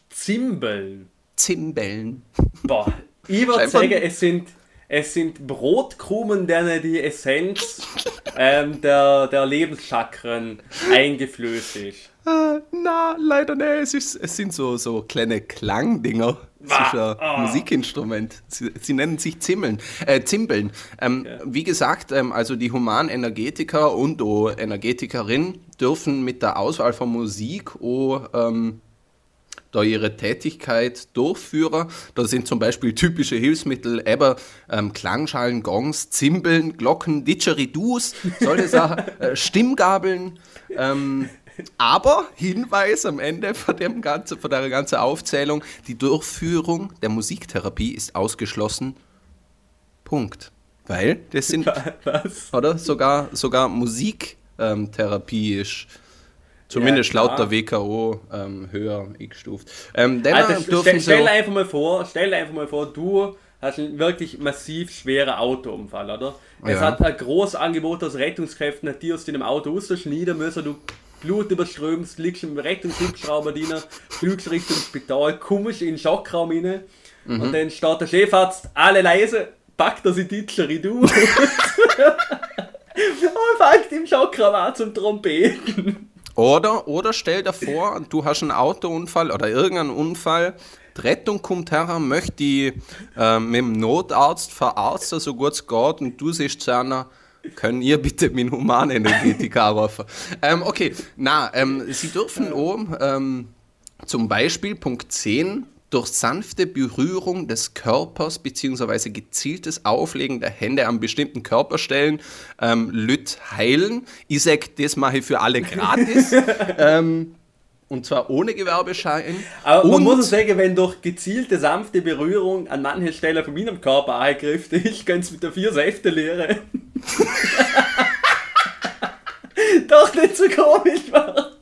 Zimbeln? Zimbeln. Boah, ich würde sagen, es sind es sind Brotkrumen, denen die Essenz ähm, der, der Lebenschakren eingeflößt ist. Äh, na, leider nicht. Es, ist, es sind so, so kleine Klangdinger. Das ist ein oh. Musikinstrument. Sie, sie, nennen sich Zimmeln, äh, Zimbeln. Ähm, okay. Wie gesagt, ähm, also die Humanenergetiker und o Energetikerin dürfen mit der Auswahl von Musik o, ähm, da ihre Tätigkeit durchführen. Da sind zum Beispiel typische Hilfsmittel, eben ähm, Klangschalen, Gongs, Zimbeln, Glocken, Didgeridoos, solche Sachen, äh, Stimmgabeln. Ähm, aber Hinweis am Ende von, dem ganzen, von der ganzen Aufzählung, die Durchführung der Musiktherapie ist ausgeschlossen. Punkt. Weil das sind, Was? oder? Sogar, sogar Musiktherapie ähm, ist Zumindest ja, laut der WKO ähm, höher eingestuft. Ähm, also, stell, stell einfach mal vor, stell einfach mal vor, du hast einen wirklich massiv schweren Autounfall, oder? Es ja. hat ein großes Angebot aus Rettungskräften, die aus dem Auto rausschneiden müssen, du Blut überströmst, liegst im Rettungshubschrauber drin, fliegst Richtung Spital, kommst in den Schockraum rein mhm. und dann steht der Chefarzt, alle leise, packt er sich die du und fängt im Schockraum an zum Trompeten. Oder, oder stell dir vor, du hast einen Autounfall oder irgendeinen Unfall, die Rettung kommt her, möchte die äh, mit dem Notarzt verarzten, so gut es geht, und du siehst zu einer, können ihr bitte mit Humanenergetik anrufen? ähm, okay, na, ähm, sie dürfen auch ähm, zum Beispiel Punkt 10 durch sanfte Berührung des Körpers bzw. gezieltes Auflegen der Hände an bestimmten Körperstellen ähm, Lüt heilen. Ich sage, das mache ich für alle gratis. ähm, und zwar ohne Gewerbeschein. Aber und man muss sagen, wenn durch gezielte, sanfte Berührung an manchen Stellen von meinem Körper eingreift, ich könnte es mit der vier Säfte lehren. Doch nicht so komisch war.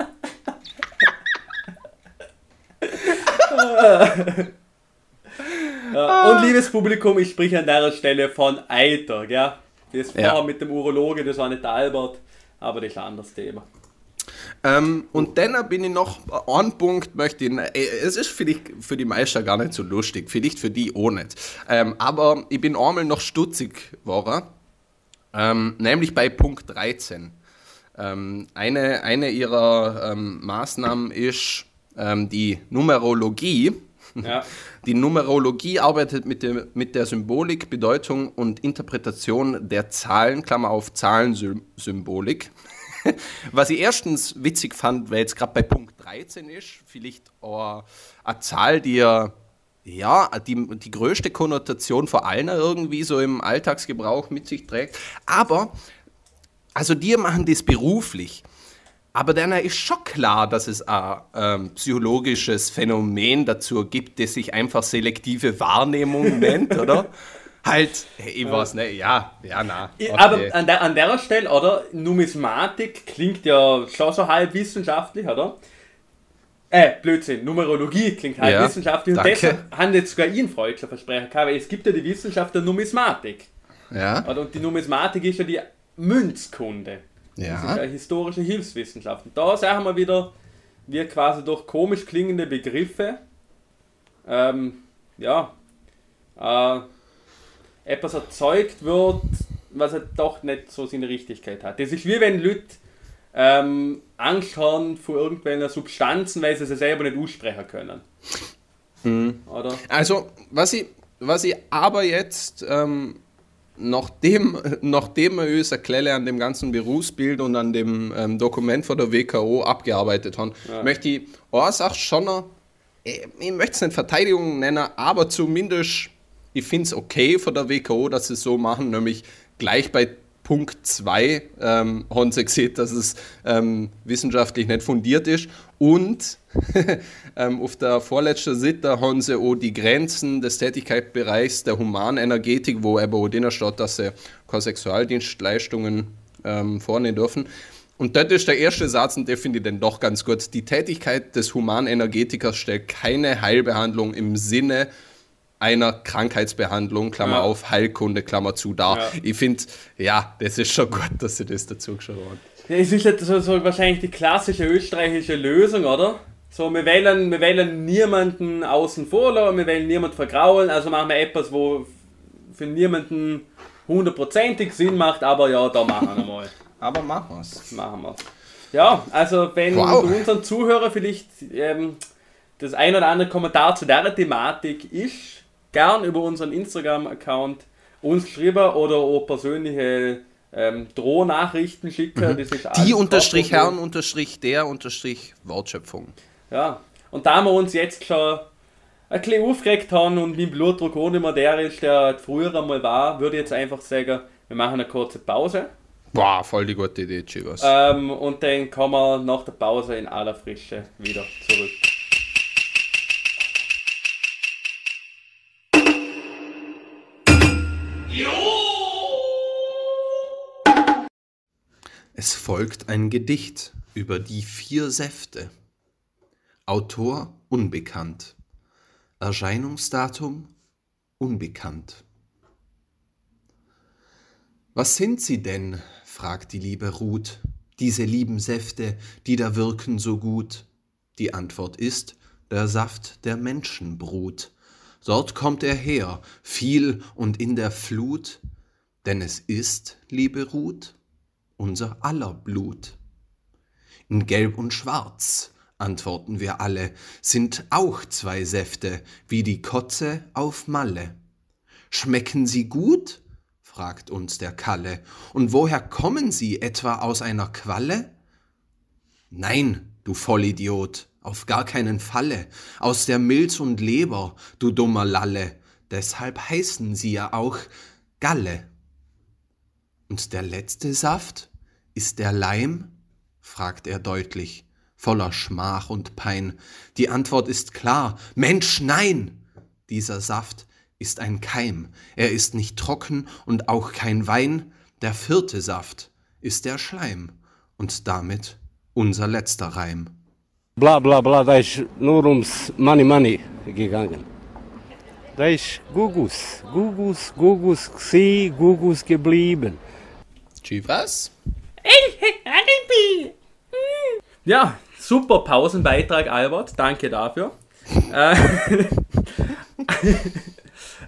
Ja, und liebes Publikum, ich spreche an der Stelle von Eiter. Gell? Das vorher ja. mit dem Urologe, das war nicht der Albert, aber das ist ein anderes Thema. Ähm, und dann bin ich noch, ein Punkt möchte ich, äh, es ist vielleicht für die Meister gar nicht so lustig, vielleicht für die auch nicht. Ähm, aber ich bin einmal noch stutzig geworden, ähm, nämlich bei Punkt 13. Ähm, eine, eine ihrer ähm, Maßnahmen ist, ähm, die Numerologie. Ja. Die Numerologie arbeitet mit der, mit der Symbolik, Bedeutung und Interpretation der Zahlen, Klammer auf Zahlensymbolik. Was ich erstens witzig fand, weil jetzt gerade bei Punkt 13 ist, vielleicht eine Zahl, die ja, ja die, die größte Konnotation vor allen irgendwie so im Alltagsgebrauch mit sich trägt. Aber, also die machen das beruflich. Aber dann ist schon klar, dass es ein ähm, psychologisches Phänomen dazu gibt, das sich einfach selektive Wahrnehmung nennt, oder? halt, hey, ich weiß nicht, ja, ja, na. Okay. Aber an der, an der Stelle, oder? Numismatik klingt ja schon so halb wissenschaftlich, oder? Äh, Blödsinn, Numerologie klingt halb ja, wissenschaftlich und danke. deshalb haben jetzt sogar ihn Freudler versprechen kann, weil es gibt ja die Wissenschaft der Numismatik. Ja. Und die Numismatik ist ja die Münzkunde. Ja. Das ist eine historische Hilfswissenschaft. Und da sagen wir wieder, wie quasi durch komisch klingende Begriffe ähm, ja, äh, etwas erzeugt wird, was halt doch nicht so seine Richtigkeit hat. Das ist wie wenn Leute ähm, Angst haben vor irgendwelchen Substanzen, weil sie sie selber nicht aussprechen können. Mhm. Oder? Also, was ich, was ich aber jetzt, ähm, nachdem, nachdem wir uns erklären an dem ganzen Berufsbild und an dem ähm, Dokument von der WKO abgearbeitet haben, ja. möchte ich eine Sache schon noch, ich, ich möchte es nicht Verteidigung nennen, aber zumindest, ich finde es okay von der WKO, dass sie es so machen, nämlich gleich bei Punkt 2 ähm, haben sie gesehen, dass es ähm, wissenschaftlich nicht fundiert ist. Und ähm, auf der vorletzten Seite haben sie auch die Grenzen des Tätigkeitsbereichs der Humanenergetik, wo eben auch drin steht, dass sie keine Sexualdienstleistungen ähm, vornehmen dürfen. Und das ist der erste Satz, und den finde ich dann doch ganz gut. Die Tätigkeit des Humanenergetikers stellt keine Heilbehandlung im Sinne einer Krankheitsbehandlung, Klammer ja. auf, Heilkunde, Klammer zu, da. Ja. Ich finde, ja, das ist schon gut, dass sie das dazu geschaut haben. Ja, es ist halt so, so wahrscheinlich die klassische österreichische Lösung, oder? So, wir wählen, wir wählen niemanden außen vor, wir wählen niemanden vergraulen, also machen wir etwas, wo für niemanden hundertprozentig Sinn macht, aber ja, da machen wir mal. aber machen wir es. Machen wir Ja, also wenn wow. unseren Zuhörer vielleicht ähm, das ein oder andere Kommentar zu der Thematik ist, gern über unseren Instagram-Account uns schreiben oder auch persönliche ähm, Drohnachrichten schicken. Mhm. Die unterstrich Herrn unterstrich der unterstrich Wortschöpfung. Ja, und da wir uns jetzt schon ein bisschen aufgeregt haben und mein Blutdruck auch nicht mehr der ist, der früher einmal war, würde ich jetzt einfach sagen, wir machen eine kurze Pause. Boah, voll die gute Idee, Chivas. Ähm, und dann kommen wir nach der Pause in aller Frische wieder zurück. Es folgt ein Gedicht über die vier Säfte. Autor unbekannt. Erscheinungsdatum unbekannt. Was sind sie denn? fragt die liebe Ruth, diese lieben Säfte, die da wirken so gut. Die Antwort ist der Saft der Menschenbrut. Dort kommt er her, viel und in der Flut, denn es ist, liebe Ruth, unser aller Blut. In Gelb und Schwarz, antworten wir alle, sind auch zwei Säfte, wie die Kotze auf Malle. Schmecken sie gut? fragt uns der Kalle. Und woher kommen sie, etwa aus einer Qualle? Nein, du Vollidiot, auf gar keinen Falle, aus der Milz und Leber, du dummer Lalle, deshalb heißen sie ja auch Galle. Und der letzte Saft? Ist der Leim? fragt er deutlich, voller Schmach und Pein. Die Antwort ist klar. Mensch, nein! Dieser Saft ist ein Keim. Er ist nicht trocken und auch kein Wein. Der vierte Saft ist der Schleim und damit unser letzter Reim. Bla bla bla, da ist nur ums Money Money gegangen. Da ist Gugus, Gugus, Gugus, Xi, Gugus geblieben. Chivas? Ja, super Pausenbeitrag, Albert. Danke dafür. Äh,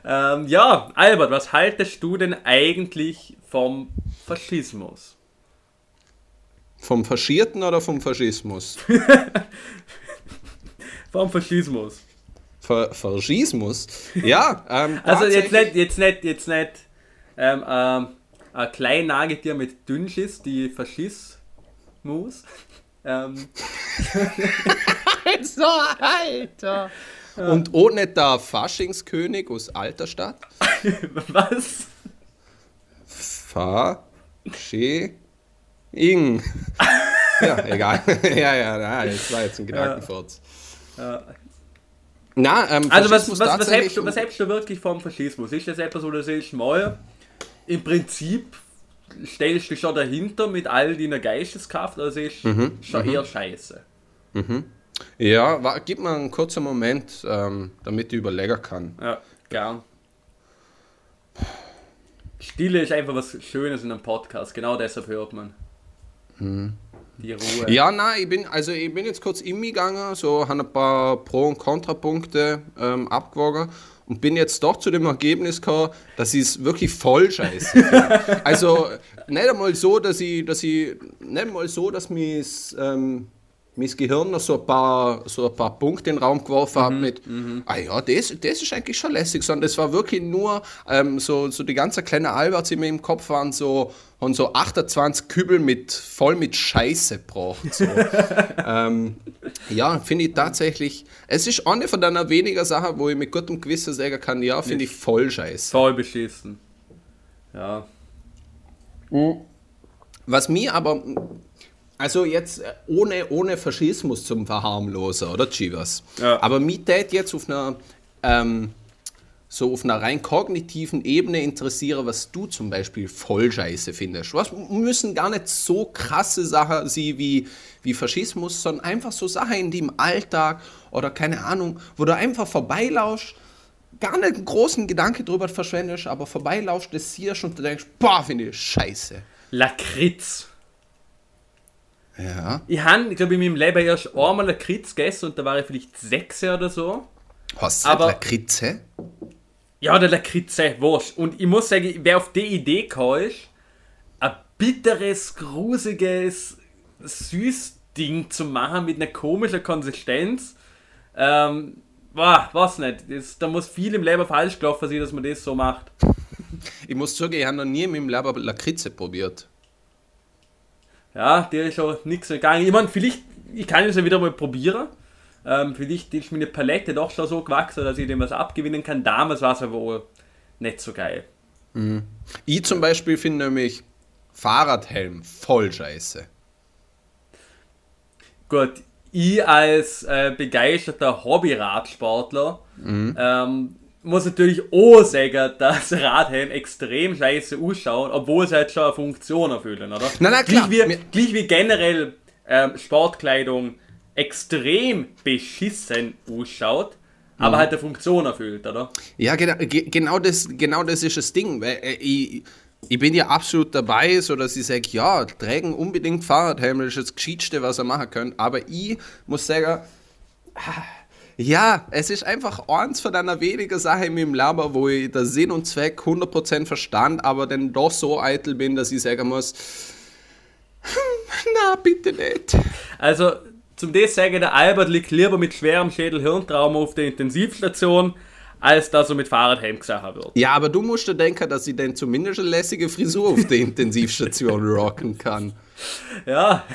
ähm, ja, Albert, was haltest du denn eigentlich vom Faschismus? Vom Faschierten oder vom Faschismus? vom Faschismus. Fa Faschismus? Ja. Ähm, also jetzt nicht, jetzt nicht, jetzt nicht ähm, ähm, ein klein Nagetier mit Dünnschiss, die Faschismus. ähm. Alter, Alter. Und ohne der Faschingskönig aus Alterstadt. Was? Fasching. ja, egal. ja, ja, ja, das war jetzt ein Gedankenfurz. Ja. Na, ähm, also was, was, was, hältst du, was hältst du wirklich vom Faschismus? Ist das etwas, wo du siehst, mal, im Prinzip stellst du schon dahinter mit all deiner Geisteskraft, also ist mhm, schon mhm. eher scheiße. Mhm. Ja, war, gib mir einen kurzen Moment, ähm, damit ich überlegen kann. Ja, gern. Stille ist einfach was Schönes in einem Podcast, genau deshalb hört man. Mhm. Die Ruhe. Ja, nein, ich bin, also ich bin jetzt kurz in mich gegangen, so habe ein paar Pro- und Kontrapunkte ähm, abgewogen und bin jetzt doch zu dem Ergebnis gekommen, dass ich es wirklich voll scheiße. Also nicht einmal so, dass ich, dass ich nicht einmal so, dass mich ähm, mein Gehirn noch so ein paar, so ein paar Punkte in den Raum geworfen hat mit, ah ja, das, das ist eigentlich schon lässig, sondern das war wirklich nur ähm, so, so die ganze kleine Alberts in meinem Kopf waren so, haben so 28 Kübel mit, voll mit Scheiße gebracht. So. ähm, ja, finde ich tatsächlich, es ist eine von deiner weniger Sachen, wo ich mit gutem Gewissen sagen kann, ja, finde ich voll scheiße. Voll beschissen. Ja. Was mir aber, also jetzt äh, ohne, ohne Faschismus zum Verharmlosen, oder Chivas? Ja. Aber mich tät jetzt auf einer, ähm, so auf einer rein kognitiven Ebene interessieren, was du zum Beispiel voll scheiße findest. Was müssen gar nicht so krasse Sachen sein wie, wie Faschismus, sondern einfach so Sachen in die im Alltag oder keine Ahnung, wo du einfach vorbeilaufst, gar nicht einen großen Gedanke drüber verschwendest, aber vorbeilaufst, das siehst und du denkst, boah, finde ich scheiße. Lakritz. Ja. Ich habe, glaube ich, in meinem Leben erst einmal Lakritz gegessen und da war ich vielleicht sechs oder so. Hast du Aber- Lakritze? Ja, der Lakritze, wurscht. Und ich muss sagen, wer auf die Idee gekommen ist, ein bitteres, grusiges, süß Ding zu machen mit einer komischen Konsistenz, ähm, boah, weiß nicht. Das, da muss viel im Leben falsch gelaufen sein, dass man das so macht. Ich muss zugeben, ich habe noch nie in meinem Leben Lakritze probiert. Ja, der ist schon nichts gegangen. Ich meine, vielleicht, ich kann es ja wieder mal probieren. Ähm, vielleicht ist meine Palette doch schon so gewachsen, dass ich dem was abgewinnen kann. Damals war es aber auch nicht so geil. Ich zum Beispiel finde nämlich Fahrradhelm voll scheiße. Gut, ich als äh, begeisterter Hobby-Radsportler ähm, muss natürlich auch sagen, dass Radhelm extrem scheiße ausschaut, obwohl sie halt schon eine Funktion erfüllen, oder? Na, na, klar. Gleich wie, gleich wie generell ähm, Sportkleidung extrem beschissen ausschaut, aber halt eine Funktion erfüllt, oder? Ja, genau, ge genau, das, genau das ist das Ding. Weil, äh, ich, ich bin ja absolut dabei, so dass ich sage, ja, tragen unbedingt Fahrradhelm, das ist das Gescheitste, was ihr machen könnt. Aber ich muss sagen, ah, ja, es ist einfach eins von einer wenigen Sachen in meinem Leben, wo ich der Sinn und Zweck 100% verstand, aber dann doch so eitel bin, dass ich sagen muss, na, bitte nicht. Also, zum das sagen, der Albert liegt lieber mit schwerem Schädel-Hirntrauma auf der Intensivstation, als dass er mit Fahrradhelm gesagt wird. Ja, aber du musst dir denken, dass ich dann zumindest eine lässige Frisur auf der Intensivstation rocken kann. Ja,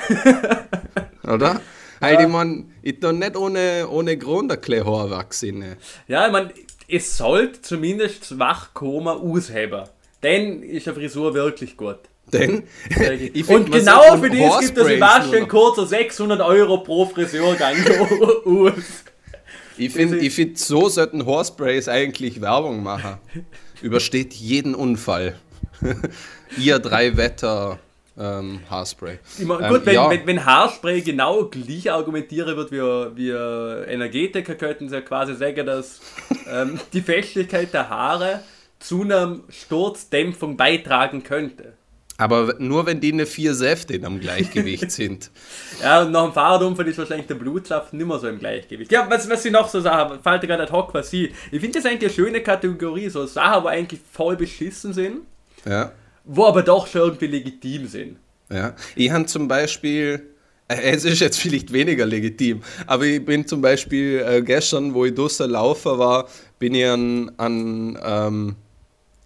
Oder? Halt, ich mein, ich tu nicht ohne, ohne Grund ein kleines Haar wachsen. ja, ich meine, es sollte zumindest Wachkoma ausheben. Dann ist eine Frisur wirklich gut. Denn, ich Und genau für das gibt es Haarsprays Sebastian kurzer 600 Euro pro Friseurgang aus. Ich finde, ich find, so sollten Haarsprays eigentlich Werbung machen. Übersteht jeden Unfall. Ihr drei Wetter ähm, Haarspray. Ich mein, Ähm, gut, wenn, ja. wenn, wenn Haarspray genau gleich argumentieren wird wie, wie Energetiker, könnten sie ja quasi sagen, dass ähm, die Festigkeit der Haare zu einer Sturzdämpfung beitragen könnte. Aber nur wenn die eine vier Säfte in am Gleichgewicht sind. Ja, und nach dem Fahrradunfall ist wahrscheinlich der Blutsaft nicht mehr so im Gleichgewicht. Ja, was, was ich noch so Sachen, fällt gerade ad hoc was sie. Ich finde das eigentlich eine schöne Kategorie, so Sachen, wo eigentlich voll beschissen sind, Ja. Wo aber doch schon irgendwie legitim sind. Ja, ich habe zum Beispiel, äh, es ist jetzt vielleicht weniger legitim, aber ich bin zum Beispiel äh, gestern, wo ich draußen laufen war, bin ich an, an, ähm,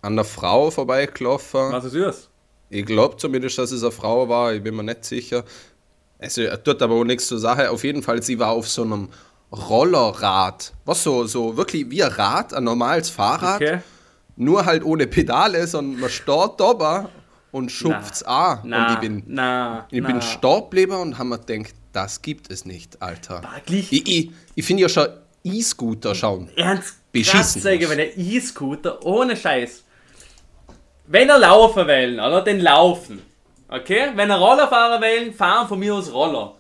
an einer Frau vorbeigelaufen. Was ist das? Ich glaube zumindest, dass es eine Frau war, ich bin mir nicht sicher. Es äh, tut aber auch nichts zur Sache. Auf jeden Fall, sie war auf so einem Rollerrad. Was so, so wirklich wie ein Rad, ein normales Fahrrad. Okay. Nur halt ohne Pedale, sondern man steht da und schupft's an. Na, und ich bin na, ich na. bin geblieben und haben mir gedacht, das gibt es nicht, Alter. Gleich- Ich, ich, ich finde ja schon E-Scooter schauen. Ernst Beschissen krass wenn der E-Scooter ohne Scheiß. Wenn er laufen will, oder? Den laufen. Okay? Wenn er Roller fahren will, fahren von mir aus Roller.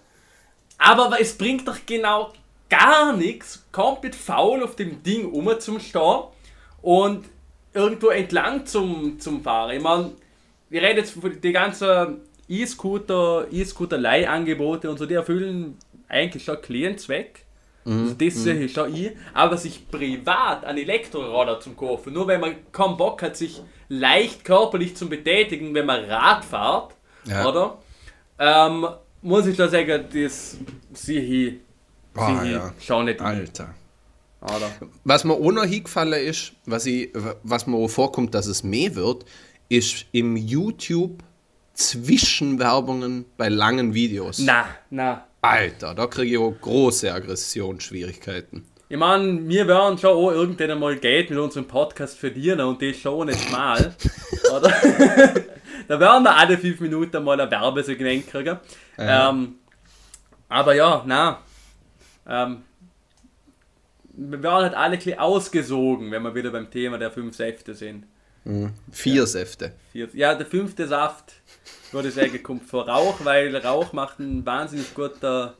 Aber es bringt doch genau gar nichts, komplett faul auf dem Ding um zum Stehen und irgendwo entlang zum, zum Fahren. Ich meine, wir reden jetzt von die ganzen E-Scooter, E-Scooter-Leihangebote und so, die erfüllen eigentlich schon einen kleinen Zweck. Also das sehe ich schon ich. Aber sich privat einen Elektroroller zum kaufen, nur wenn man keinen Bock hat, sich leicht körperlich zu betätigen, wenn man Rad fährt, Ja. oder? Ähm, muss ich da sagen, das sehe ich, ich ja. schon nicht. Alter. Oder? Was mir auch noch hingefallen ist, was, ich, was mir auch vorkommt, dass es mehr wird, ist im YouTube Zwischenwerbungen bei langen Videos. Na, na. Alter, da kriege ich auch große Aggressionsschwierigkeiten. Ich meine, wir werden schon auch irgendwann einmal Geld mit unserem Podcast verdienen und das schon nicht mal. oder? da werden wir alle fünf Minuten mal ein Werbesegment kriegen. Ja. Ähm, aber ja, na. Ähm, wir werden halt alle ein bisschen ausgesogen, wenn wir wieder beim Thema der fünf Säfte sind. Vier Säfte. Vier- Ja, der fünfte Saft, würde ich sagen, kommt vor Rauch, weil Rauch macht einen wahnsinnig guter,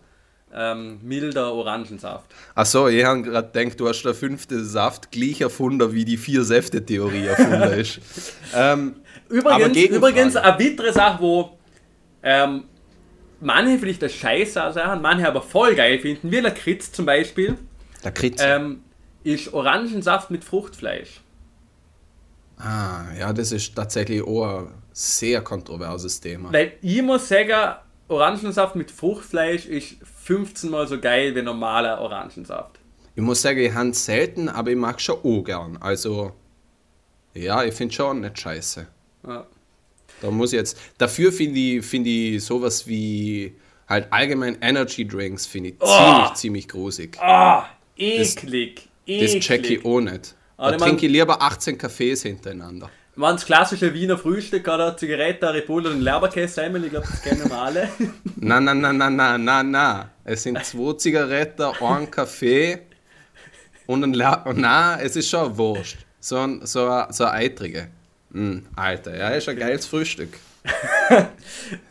ähm, milder Orangensaft. Achso, ich habe gerade gedacht, du hast der fünfte Saft gleich erfunden, wie die Vier-Säfte-Theorie erfunden ist. ähm, Übrigens, übrigens eine weitere Sache, wo ähm, manche vielleicht das Scheiße sagen, manche aber voll geil finden, wie Lakritz zum Beispiel, der Kritz. ähm, ist Orangensaft mit Fruchtfleisch. ah, ja, das ist tatsächlich auch ein sehr kontroverses Thema. Weil ich muss sagen, Orangensaft mit Fruchtfleisch ist 15 mal so geil wie normaler Orangensaft. Ich muss sagen, ich habe selten, aber ich mag schon auch gern. Also, ja, ich finde schon nicht scheiße. Ja. Da muss ich jetzt. Dafür finde ich, find ich sowas wie halt allgemein Energy Drinks finde ich Oh! ziemlich, ziemlich grusig. Ah, eklig. Das check ich auch nicht. Aber Da trinke ich lieber 18 Kaffees hintereinander. Wenn das klassische Wiener Frühstück oder Zigarette, Red Bull und Leberkäse ich glaube, das kennen wir alle. Na, na, na, na, na, na, na. Es sind zwei Zigaretten, ein Kaffee und ein La Na, es ist schon Wurst. So ein, so ein, so ein eitrige. Mm, Alter, ja, ist ein geiles Frühstück.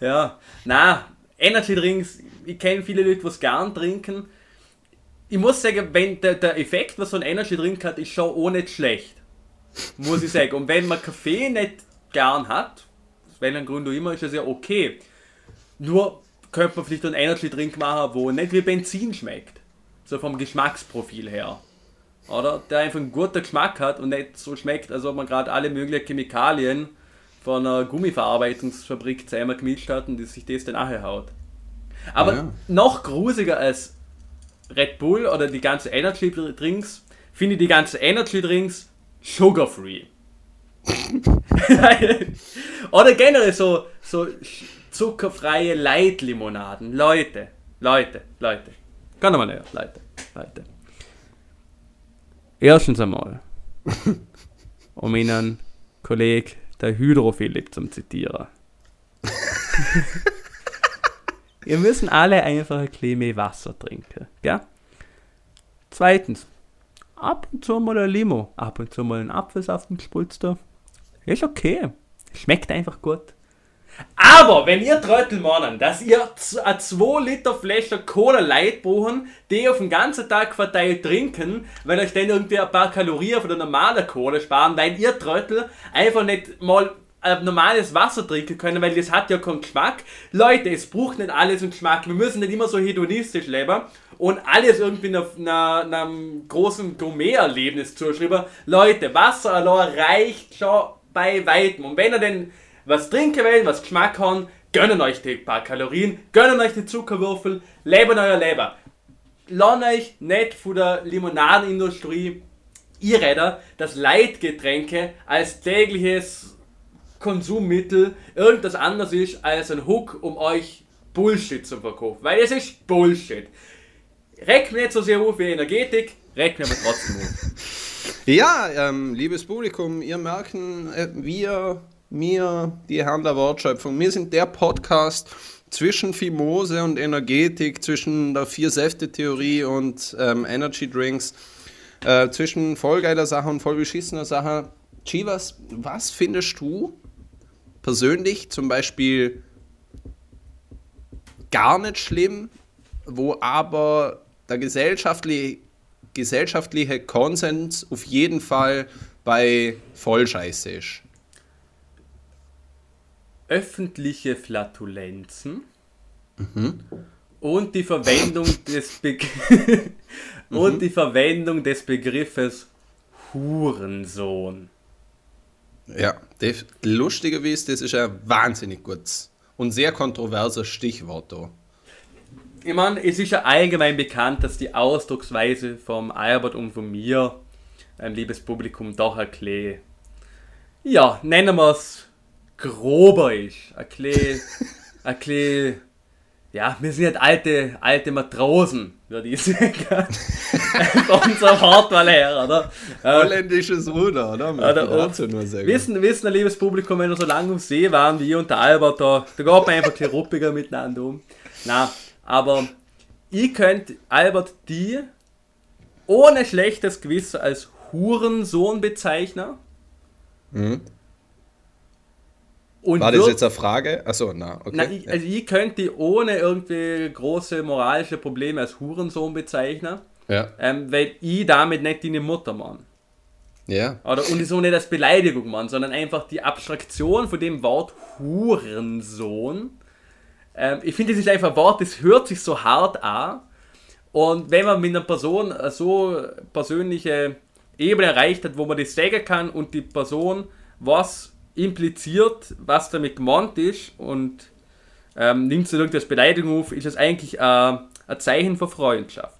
Ja, na, Energy Drinks, ich kenne viele Leute, die es gern trinken. Ich muss sagen, wenn der, der Effekt, was so ein Energy Drink hat, ist schon auch nicht schlecht. Muss ich sagen. Und wenn man Kaffee nicht gern hat, aus welchem Grund auch immer, ist das ja okay. Nur könnte man vielleicht einen Energy Drink machen, wo nicht wie Benzin schmeckt. So vom Geschmacksprofil her. Oder? Der einfach einen guten Geschmack hat und nicht so schmeckt, als ob man gerade alle möglichen Chemikalien von einer Gummiverarbeitungsfabrik zusammen gemischt hat und die sich das dann nachher haut. Aber Ja. noch grusiger als Red Bull oder die ganzen Energy Drinks finde ich die ganzen Energy Drinks sugar free. oder generell so, so zuckerfreie Leitlimonaden. Leute, Leute, Leute. Kann man nicht, Leute, Leute. Erstens einmal, um Ihnen Kollege der Hydrophilip zum Zitieren. Ihr müssen alle einfach ein mehr Wasser trinken. Gell? Zweitens, ab und zu mal ein Limo, ab und zu mal ein Apfelsaft mit Spulster. Ist okay. Schmeckt einfach gut. Aber wenn ihr Trottel meinen, dass ihr eine 2 Liter Flasche Cola Light brauchen, die auf den ganzen Tag verteilt trinken, weil euch dann irgendwie ein paar Kalorien von der normalen Cola sparen, weil ihr Trottel einfach nicht mal ein normales Wasser trinken können, weil das hat ja keinen Geschmack. Leute, es braucht nicht alles einen Geschmack. Wir müssen nicht immer so hedonistisch leben und alles irgendwie einer, einem großen Gourmet-Erlebnis zuschreiben. Leute, Wasser allein reicht schon bei weitem. Und wenn ihr denn was trinken wollt, was Geschmack haben, gönnen euch die paar Kalorien, gönnen euch die Zuckerwürfel, leben euer Leben. Lasst euch nicht von der Limonadenindustrie irreden, dass Leitgetränke als tägliches Konsummittel irgendwas anderes ist als ein Hook, um euch Bullshit zu verkaufen. Weil es ist Bullshit. Regt mir nicht so sehr auf wie Energetik, regt mir aber trotzdem auf. Ja, ähm, liebes Publikum, ihr merken, äh, wir, mir, die Herren der Wortschöpfung, wir sind der Podcast zwischen Fimose und Energetik, zwischen der Vier-Säfte-Theorie und ähm, Energy Drinks, äh, zwischen vollgeiler Sache und voll beschissener Sache. Chivas, was findest du persönlich zum Beispiel gar nicht schlimm, wo aber der gesellschaftliche, gesellschaftliche Konsens auf jeden Fall bei Vollscheiße ist. Öffentliche Flatulenzen Und die Verwendung des Be und die Verwendung des Begriffes Hurensohn. Ja, das Lustige ist, das ist ein wahnsinnig gutes und sehr kontroverses Stichwort da. Ich meine, es ist ja allgemein bekannt, dass die Ausdrucksweise vom Albert und von mir, ein liebes Publikum, doch ein bisschen, ja, nennen wir es grober ist. Ein bisschen, ja, wir sind halt alte, alte Matrosen, würde ich sagen. Von unserer Wortwahl her, oder? Holländisches Ruder, oder? Oder. Wissen, wissen, ein liebes Publikum, wenn wir so lange auf See waren wie ich und der Albert, da, da geht man einfach ein bisschen ruppiger miteinander um. Na, aber ich könnte Albert die ohne schlechtes Gewissen als Hurensohn bezeichnen. Mhm. Und War das würd- jetzt eine Frage? Achso, na, okay. na, ich, also ich könnte die ohne irgendwie große moralische Probleme als Hurensohn bezeichnen, ja. ähm, weil ich damit nicht deine Mutter mann. ja. Oder, und so nicht als Beleidigung, Mann, sondern einfach die Abstraktion von dem Wort Hurensohn. Ähm, ich finde, das ist einfach ein Wort, das hört sich so hart an. Und wenn man mit einer Person so persönliche Ebene erreicht hat, wo man das sagen kann und die Person was impliziert, was damit gemeint ist und ähm, nimmt es irgendwie als Beleidigung auf, ist es eigentlich äh, ein Zeichen für Freundschaft.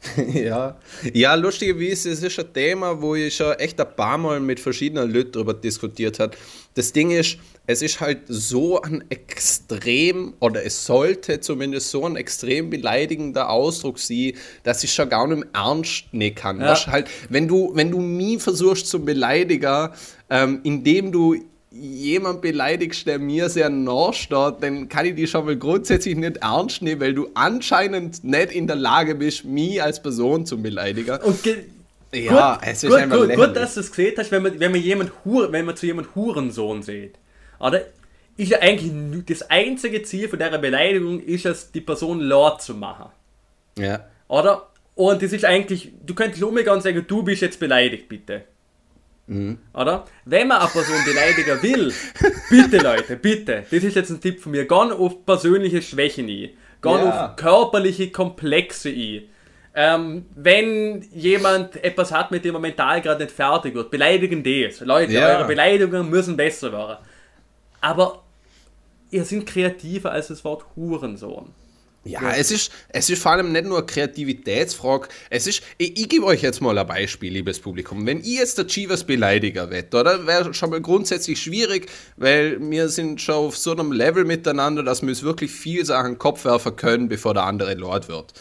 Ja, ja lustigerweise, es ist ein Thema, wo ich schon echt ein paar Mal mit verschiedenen Leuten darüber diskutiert habe. Das Ding ist, es ist halt so ein extrem, oder es sollte zumindest so ein extrem beleidigender Ausdruck sein, dass ich schon gar nicht mehr ernst nehmen kann. Ja. Halt, wenn du, wenn du mich versuchst zu beleidigen, ähm, indem du jemand beleidigst, der mir sehr nahe steht, dann kann ich die schon mal grundsätzlich nicht ernst nehmen, weil du anscheinend nicht in der Lage bist, mich als Person zu beleidigen. Ja, gut, es ist gut, einfach gut, gut, dass du es gesehen hast, wenn man, wenn man, jemand Hure, wenn man zu jemand Hurensohn sieht. Oder? Ist ja eigentlich das einzige Ziel von der Beleidigung, ist es, die Person laut zu machen. Ja. Oder? Und das ist eigentlich, du könntest umgehen und sagen, du bist jetzt beleidigt, bitte. Mhm. Oder? Wenn man eine Person beleidigen will, bitte Leute, bitte, das ist jetzt ein Tipp von mir, geh auf persönliche Schwächen ein, geh Ja. auf körperliche Komplexe ein. Ähm, wenn jemand etwas hat, mit dem er mental gerade nicht fertig wird, beleidigen das. Leute, Ja. eure Beleidigungen müssen besser werden. Aber ihr seid kreativer als das Wort Hurensohn. Ja, es ist, es ist vor allem nicht nur eine Kreativitätsfrage. Es ist, ich, ich gebe euch jetzt mal ein Beispiel, liebes Publikum. Wenn ich jetzt der Chivas Beleidiger wette, oder wäre schon mal grundsätzlich schwierig, weil wir sind schon auf so einem Level miteinander, dass wir uns wirklich viel Sachen Kopf werfen können, bevor der andere Lord wird.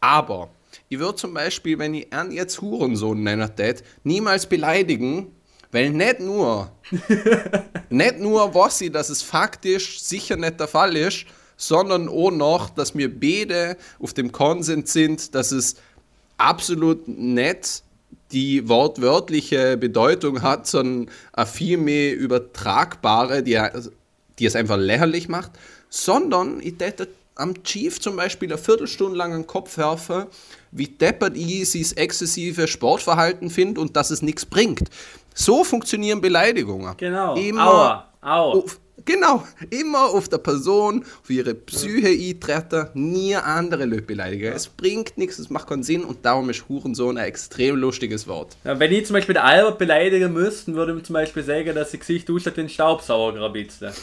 Aber ich würde zum Beispiel, wenn ich einen jetzt Hurensohn nennen tät, niemals beleidigen, weil nicht nur nicht nur weiß ich, dass es faktisch sicher nicht der Fall ist, sondern auch noch, dass wir beide auf dem Konsens sind, dass es absolut nicht die wortwörtliche Bedeutung hat, sondern eine viel mehr übertragbare, die, die es einfach lächerlich macht, sondern ich hätte am Chief zum Beispiel eine Viertelstunde lang einen Kopf werfen, wie deppert ich sein exzessive Sportverhalten finde und dass es nichts bringt. So funktionieren Beleidigungen. Genau. Immer Aua. Aua. auf, genau, immer auf der Person, auf ihre Psyche eintreten, nie andere Leute beleidigen. Es bringt nichts, es macht keinen Sinn und darum ist Hurensohn ein extrem lustiges Wort. Ja, wenn ich zum Beispiel den Albert beleidigen müsste, würde ich zum Beispiel sagen, dass sie Gesicht ausschaut wie ein Staubsauger grabitzte.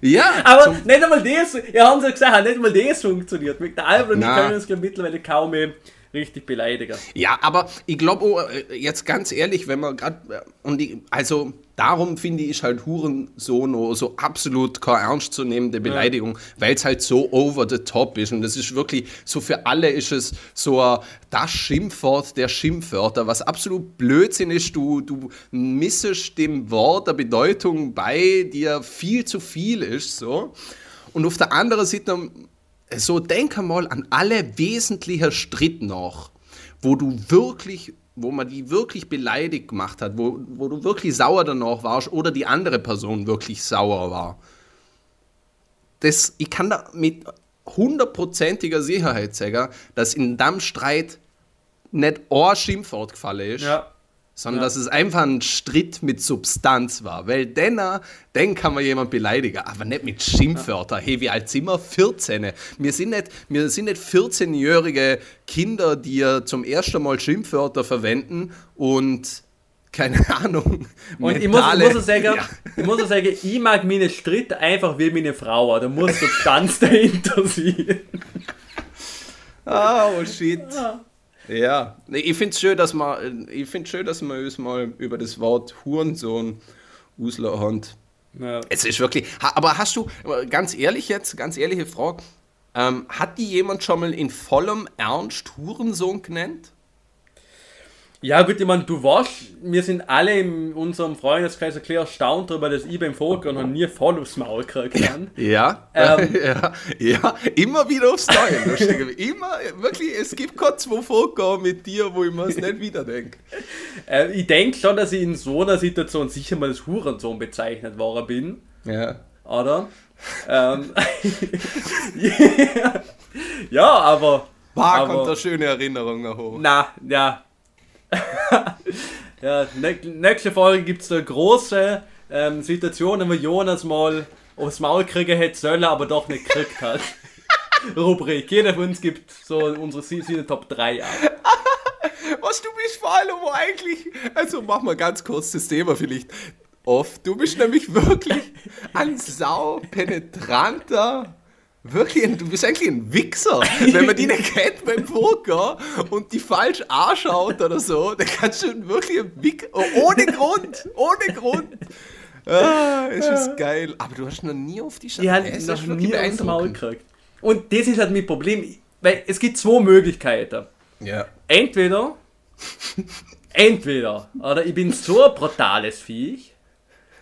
Ja, Aber zum- nicht einmal das, ihr habt ja gesagt, nicht einmal das funktioniert. Mit der Albert und ich können uns mittlerweile kaum mehr richtig beleidigen. Ja, aber ich glaube, jetzt ganz ehrlich, wenn man gerade, und ich, also darum finde ich halt Hurensohn so absolut keine ernstzunehmende Beleidigung, weil es halt so over the top ist und das ist wirklich, so für alle ist es so das Schimpfwort der Schimpfwörter, was absolut Blödsinn ist, du, du missest dem Wort der Bedeutung bei, ja viel zu viel ist, so. Und auf der anderen Seite so denk mal an alle wesentlichen Stritte noch, wo du wirklich, wo man die wirklich beleidigt gemacht hat, wo, wo du wirklich sauer danach warst oder die andere Person wirklich sauer war. Das, ich kann da mit hundertprozentiger Sicherheit sagen, dass in dem Streit nicht ein Schimpfwort gefallen ist, Ja. Sondern dass es einfach ein Stritt mit Substanz war. Weil den, den kann man jemand beleidigen, aber nicht mit Schimpfwörtern. Hey, wie alt sind wir? 14. Wir sind nicht, wir sind nicht 14-jährige Kinder, die ja zum ersten Mal Schimpfwörter verwenden und keine Ahnung. Und ich muss, ich, muss sagen, ja. ich muss sagen, ich mag meine Stritt einfach wie meine Frau. Da muss Substanz dahinter sein. Oh, shit. Ja, ich finde es schön, dass man, ich finde schön, dass wir uns mal über das Wort Hurensohn auslachen. Ja. Es ist wirklich, aber hast du, ganz ehrlich jetzt, ganz ehrliche Frage, ähm, hat die jemand schon mal in vollem Ernst Hurensohn genannt? Ja, gut, ich meine, du warst, wir sind alle in unserem Freundeskreis ein bisschen erstaunt darüber, dass ich beim Vorgehen noch nie voll aufs Maul gekriegt habe. Ja, ähm, ja, ja, immer wieder aufs Neue, lustig. immer, wirklich, es gibt keine zwei Vorgehen mit dir, wo ich mir es nicht wieder denke. Äh, ich denke schon, dass ich in so einer Situation sicher mal als Hurensohn bezeichnet worden bin. Ja. Oder? ähm, ja, aber. War kommt da schöne Erinnerungen hoch. Na, ja, ja, nächste Folge gibt es eine große ähm, Situation, wo Jonas mal aufs Maul kriegen hätte sollen, aber doch nicht gekriegt hat. Rubrik. Jeder von uns gibt so unsere seine Top 3 ab. Was du bist vor allem eigentlich. Also mach mal ganz kurz das Thema vielleicht oft. Du bist nämlich wirklich ein sau penetranter Wirklich, du bist eigentlich ein Wichser. Wenn man die nicht kennt beim Poker und die falsch anschaut oder so, dann kannst du wirklich ein Wichser. Oh, ohne Grund! Ohne Grund! Ah, es ist geil. Aber du hast noch nie auf die Scheiße. Ja, noch nie aufs Maul gekriegt. Und das ist halt mein Problem, weil es gibt zwei Möglichkeiten. Ja. Entweder, entweder, oder ich bin so ein brutales Viech,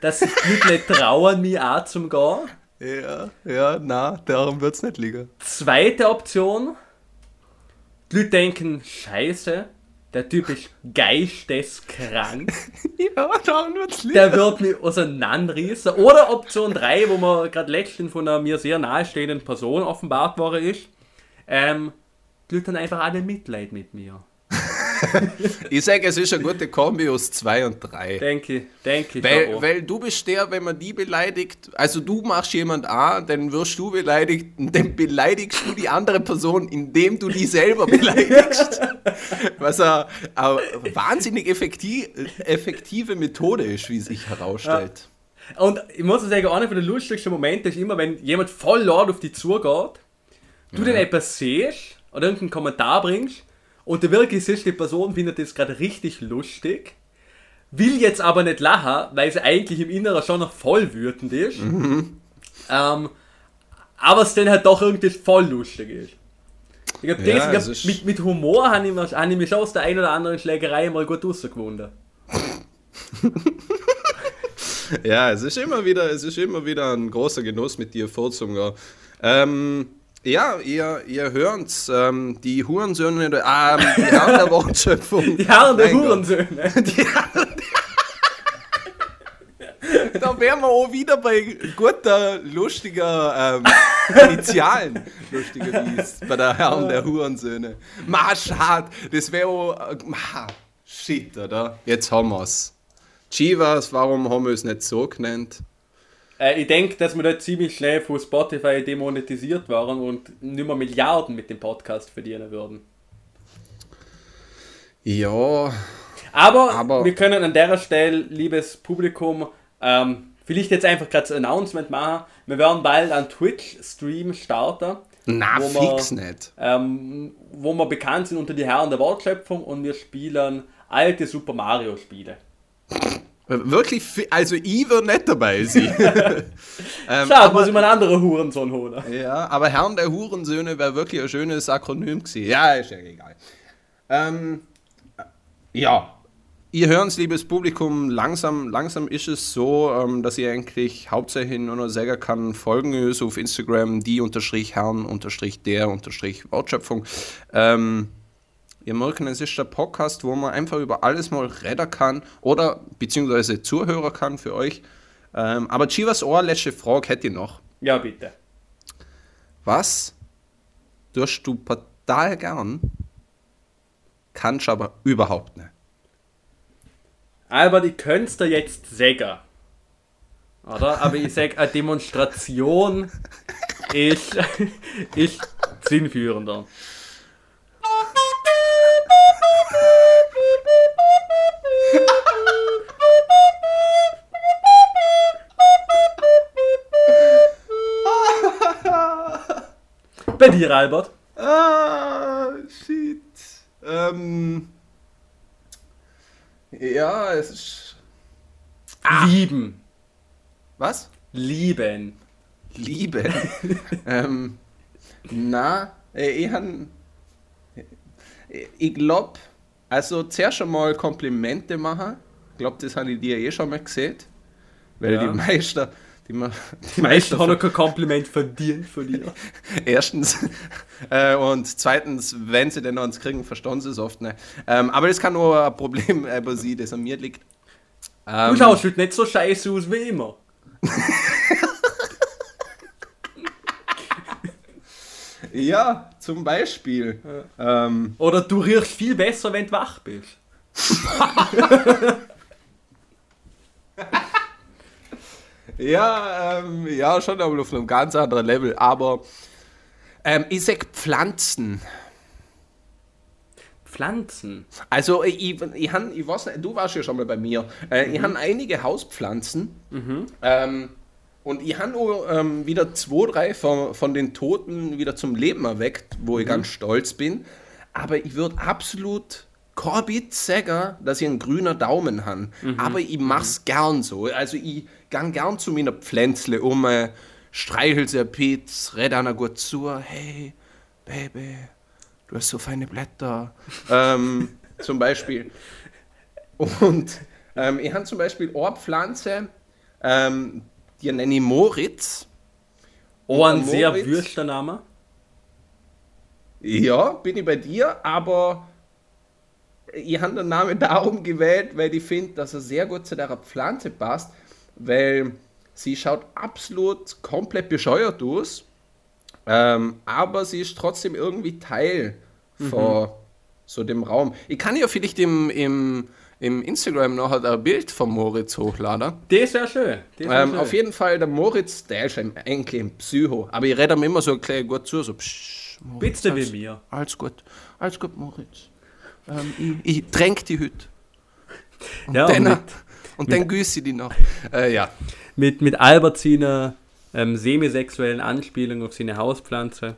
dass ich nicht trauen, mich auch zum gehen. Ja, ja, na, darum wird es nicht liegen. Zweite Option. Die Leute denken, scheiße, der Typ ist geisteskrank. ja, darum wird es liegen. Der wird mich auseinanderreißen. Oder Option 3, wo man gerade letztens von einer mir sehr nahestehenden Person offenbart worden ist. Ähm, die Leute haben einfach alle Mitleid mit mir. ich sage, es ist eine gute Kombi aus 2 und 3. Denke, denke ich. Weil, weil du bist der, wenn man die beleidigt, also du machst jemand an, dann wirst du beleidigt, dann beleidigst du die andere Person, indem du die selber beleidigst. Was eine, eine wahnsinnig effektiv, effektive Methode ist, wie sich herausstellt. Ja. Und ich muss sagen, einer der lustigsten Momente ist immer, wenn jemand voll laut auf dich zugeht, du ja. dann etwas siehst oder irgendeinen Kommentar bringst und der wirklich die Person findet das gerade richtig lustig, will jetzt aber nicht lachen, weil sie eigentlich im Inneren schon noch voll wütend ist. Mhm. Ähm, aber es dann halt doch irgendwie voll lustig ist. Ich glaube, ja, glaub, mit, mit Humor habe ich, mir, hab ich mich schon aus der einen oder anderen Schlägerei mal gut rausgewunden. ja, es ist immer wieder, es ist immer wieder ein großer Genuss mit dir vorzugehen. Ähm, ja, ihr, ihr hört's, ähm, die Hurensöhne, ähm, die Herren der Wortschöpfung. Die Herren der Hurensöhne. Die Herren da wären wir auch wieder bei guter, lustiger ähm, Initialen. Lustiger wie bei der Herren der Hurensöhne. Marschad, das wäre auch. Äh, shit, oder? Jetzt haben wir's. Chivas, warum haben wir es nicht so genannt? Äh, ich denke, dass wir da ziemlich schnell von Spotify demonetisiert waren und nicht mehr Milliarden mit dem Podcast verdienen würden. Ja. Aber, aber wir können an der Stelle, liebes Publikum, ähm, vielleicht jetzt einfach gerade ein Announcement machen. Wir werden bald einen Twitch-Stream starten. Na, fix wir, nicht. Ähm, wo wir bekannt sind unter die Herren der Wortschöpfung und wir spielen alte Super Mario-Spiele. Wirklich, also ich würde nicht dabei sein. ähm, Schade, muss ich mal einen anderen Hurensohn holen. Ja, aber Herrn der Hurensöhne wäre wirklich ein schönes Akronym gewesen. Ja, ist ja egal. Ähm, ja, ihr hört es, liebes Publikum, langsam, langsam ist es so, ähm, dass ihr eigentlich hauptsächlich nur noch sagen kann, folgen uns auf Instagram, die unterstrich Herrn unterstrich der unterstrich Wortschöpfung. Ähm, Ihr merkt, es ist der Podcast, wo man einfach über alles mal reden kann oder beziehungsweise Zuhörer kann für euch. Ähm, aber Chivas Ohr, letzte Frage hätte ich noch. Ja, bitte. Was tust du total gern, kannst aber überhaupt nicht? Albert, ich könnte dir jetzt sagen. Oder? Aber ich sag, eine Demonstration ist, ist sinnführender. Dir, Albert? Ah, shit. Ähm, ja, es ist. Lieben. Was? Lieben. Liebe. ähm, na, äh, ich han. Ich glaub, also zuerst einmal Komplimente machen. Ich glaube, das habe ich dir eh schon mal gesehen. Weil Ja. die meisten. Die, ma- Die meisten haben noch kein Kompliment verdient von dir. Erstens. Äh, und zweitens, wenn sie denn eins kriegen, verstehen sie es oft nicht. Ähm, aber das kann nur ein Problem äh, bei sie, das an mir liegt. Du Ähm, schaust heute nicht so scheiße aus wie immer. ja, zum Beispiel. Ähm, Oder du riechst viel besser, wenn du wach bist. ja, ähm, ja, schon aber auf einem ganz anderen Level. Aber ähm, ich sag Pflanzen. Pflanzen. Also ich, ich, ich, han, ich weiß nicht, du warst ja schon mal bei mir. Äh, Ich habe einige Hauspflanzen. Ähm, und ich habe auch ähm, wieder zwei, drei von, von den Toten wieder zum Leben erweckt, wo ich ganz stolz bin. Aber ich würde absolut Corbett sagen, dass ich einen grüner Daumen habe. Aber ich mach's gern so. Also ich gang gern zu meiner Pflänzle um, äh, streichel sie ein Piz, red einer gut zu, hey, Baby, du hast so feine Blätter. ähm, zum Beispiel. Und ähm, ich habe zum Beispiel eine Pflanze, ähm, die nenne ich Moritz. Oh, ein der sehr Moritz- wüster Name. Ja, bin ich bei dir, aber ich habe den Namen darum gewählt, weil ich finde, dass er sehr gut zu der Pflanze passt, weil sie schaut absolut komplett bescheuert aus, ähm, aber sie ist trotzdem irgendwie Teil von so dem Raum. Ich kann ja vielleicht im, im, im Instagram noch ein Bild von Moritz hochladen. Das wäre schön. Das wär Ähm, schön. auf jeden Fall, der Moritz, der ist ein, eigentlich ein Psycho, aber ich rede ihm immer so ein klein gut zu, so psch, Moritz, Bitte wie mir. alles gut, alles gut, Moritz. Ähm, ich, ich tränk die Hütte. Und Ja, dann, mit, und dann güsse ich die noch. Äh, ja. mit, mit Albert seiner ähm, semisexuellen Anspielung auf seine Hauspflanze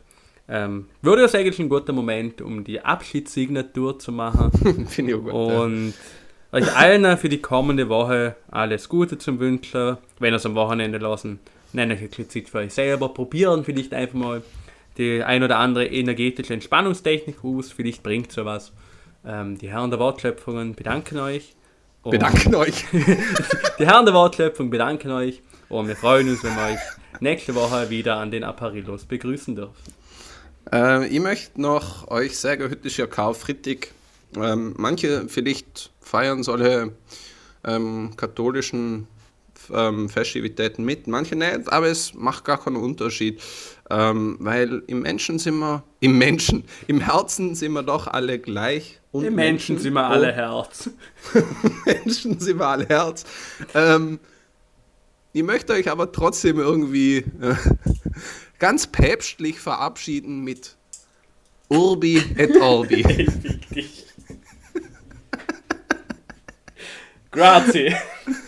ähm, würde es eigentlich ein guter Moment, um die Abschiedssignatur zu machen. Finde ich auch gut. ja. Und euch allen für die kommende Woche alles Gute zum Wünschen. Wenn ihr es am Wochenende lassen, nehmt euch ein bisschen Zeit für euch selber. Probieren vielleicht einfach mal die ein oder andere energetische Entspannungstechnik aus. Vielleicht bringt sowas. Ähm, die Herren der Wortschöpfungen bedanken euch. Und Bedanken euch. Die Herren der Wortschöpfung bedanken euch. Und wir freuen uns, wenn wir euch nächste Woche wieder an den Apparillos begrüßen dürfen. Äh, ich möchte noch euch sagen, heute ist ja Karfreitag. Ähm, manche vielleicht feiern solche ähm, katholischen ähm, Festivitäten mit, manche nicht, aber es macht gar keinen Unterschied, ähm, weil im Menschen sind wir, im Menschen, im Herzen sind wir doch alle gleich. Und Die Menschen sind wir alle Herz. Menschen sind wir alle Herz. Ähm, ich möchte euch aber trotzdem irgendwie äh, ganz päpstlich verabschieden mit Urbi et Orbi. Grazie.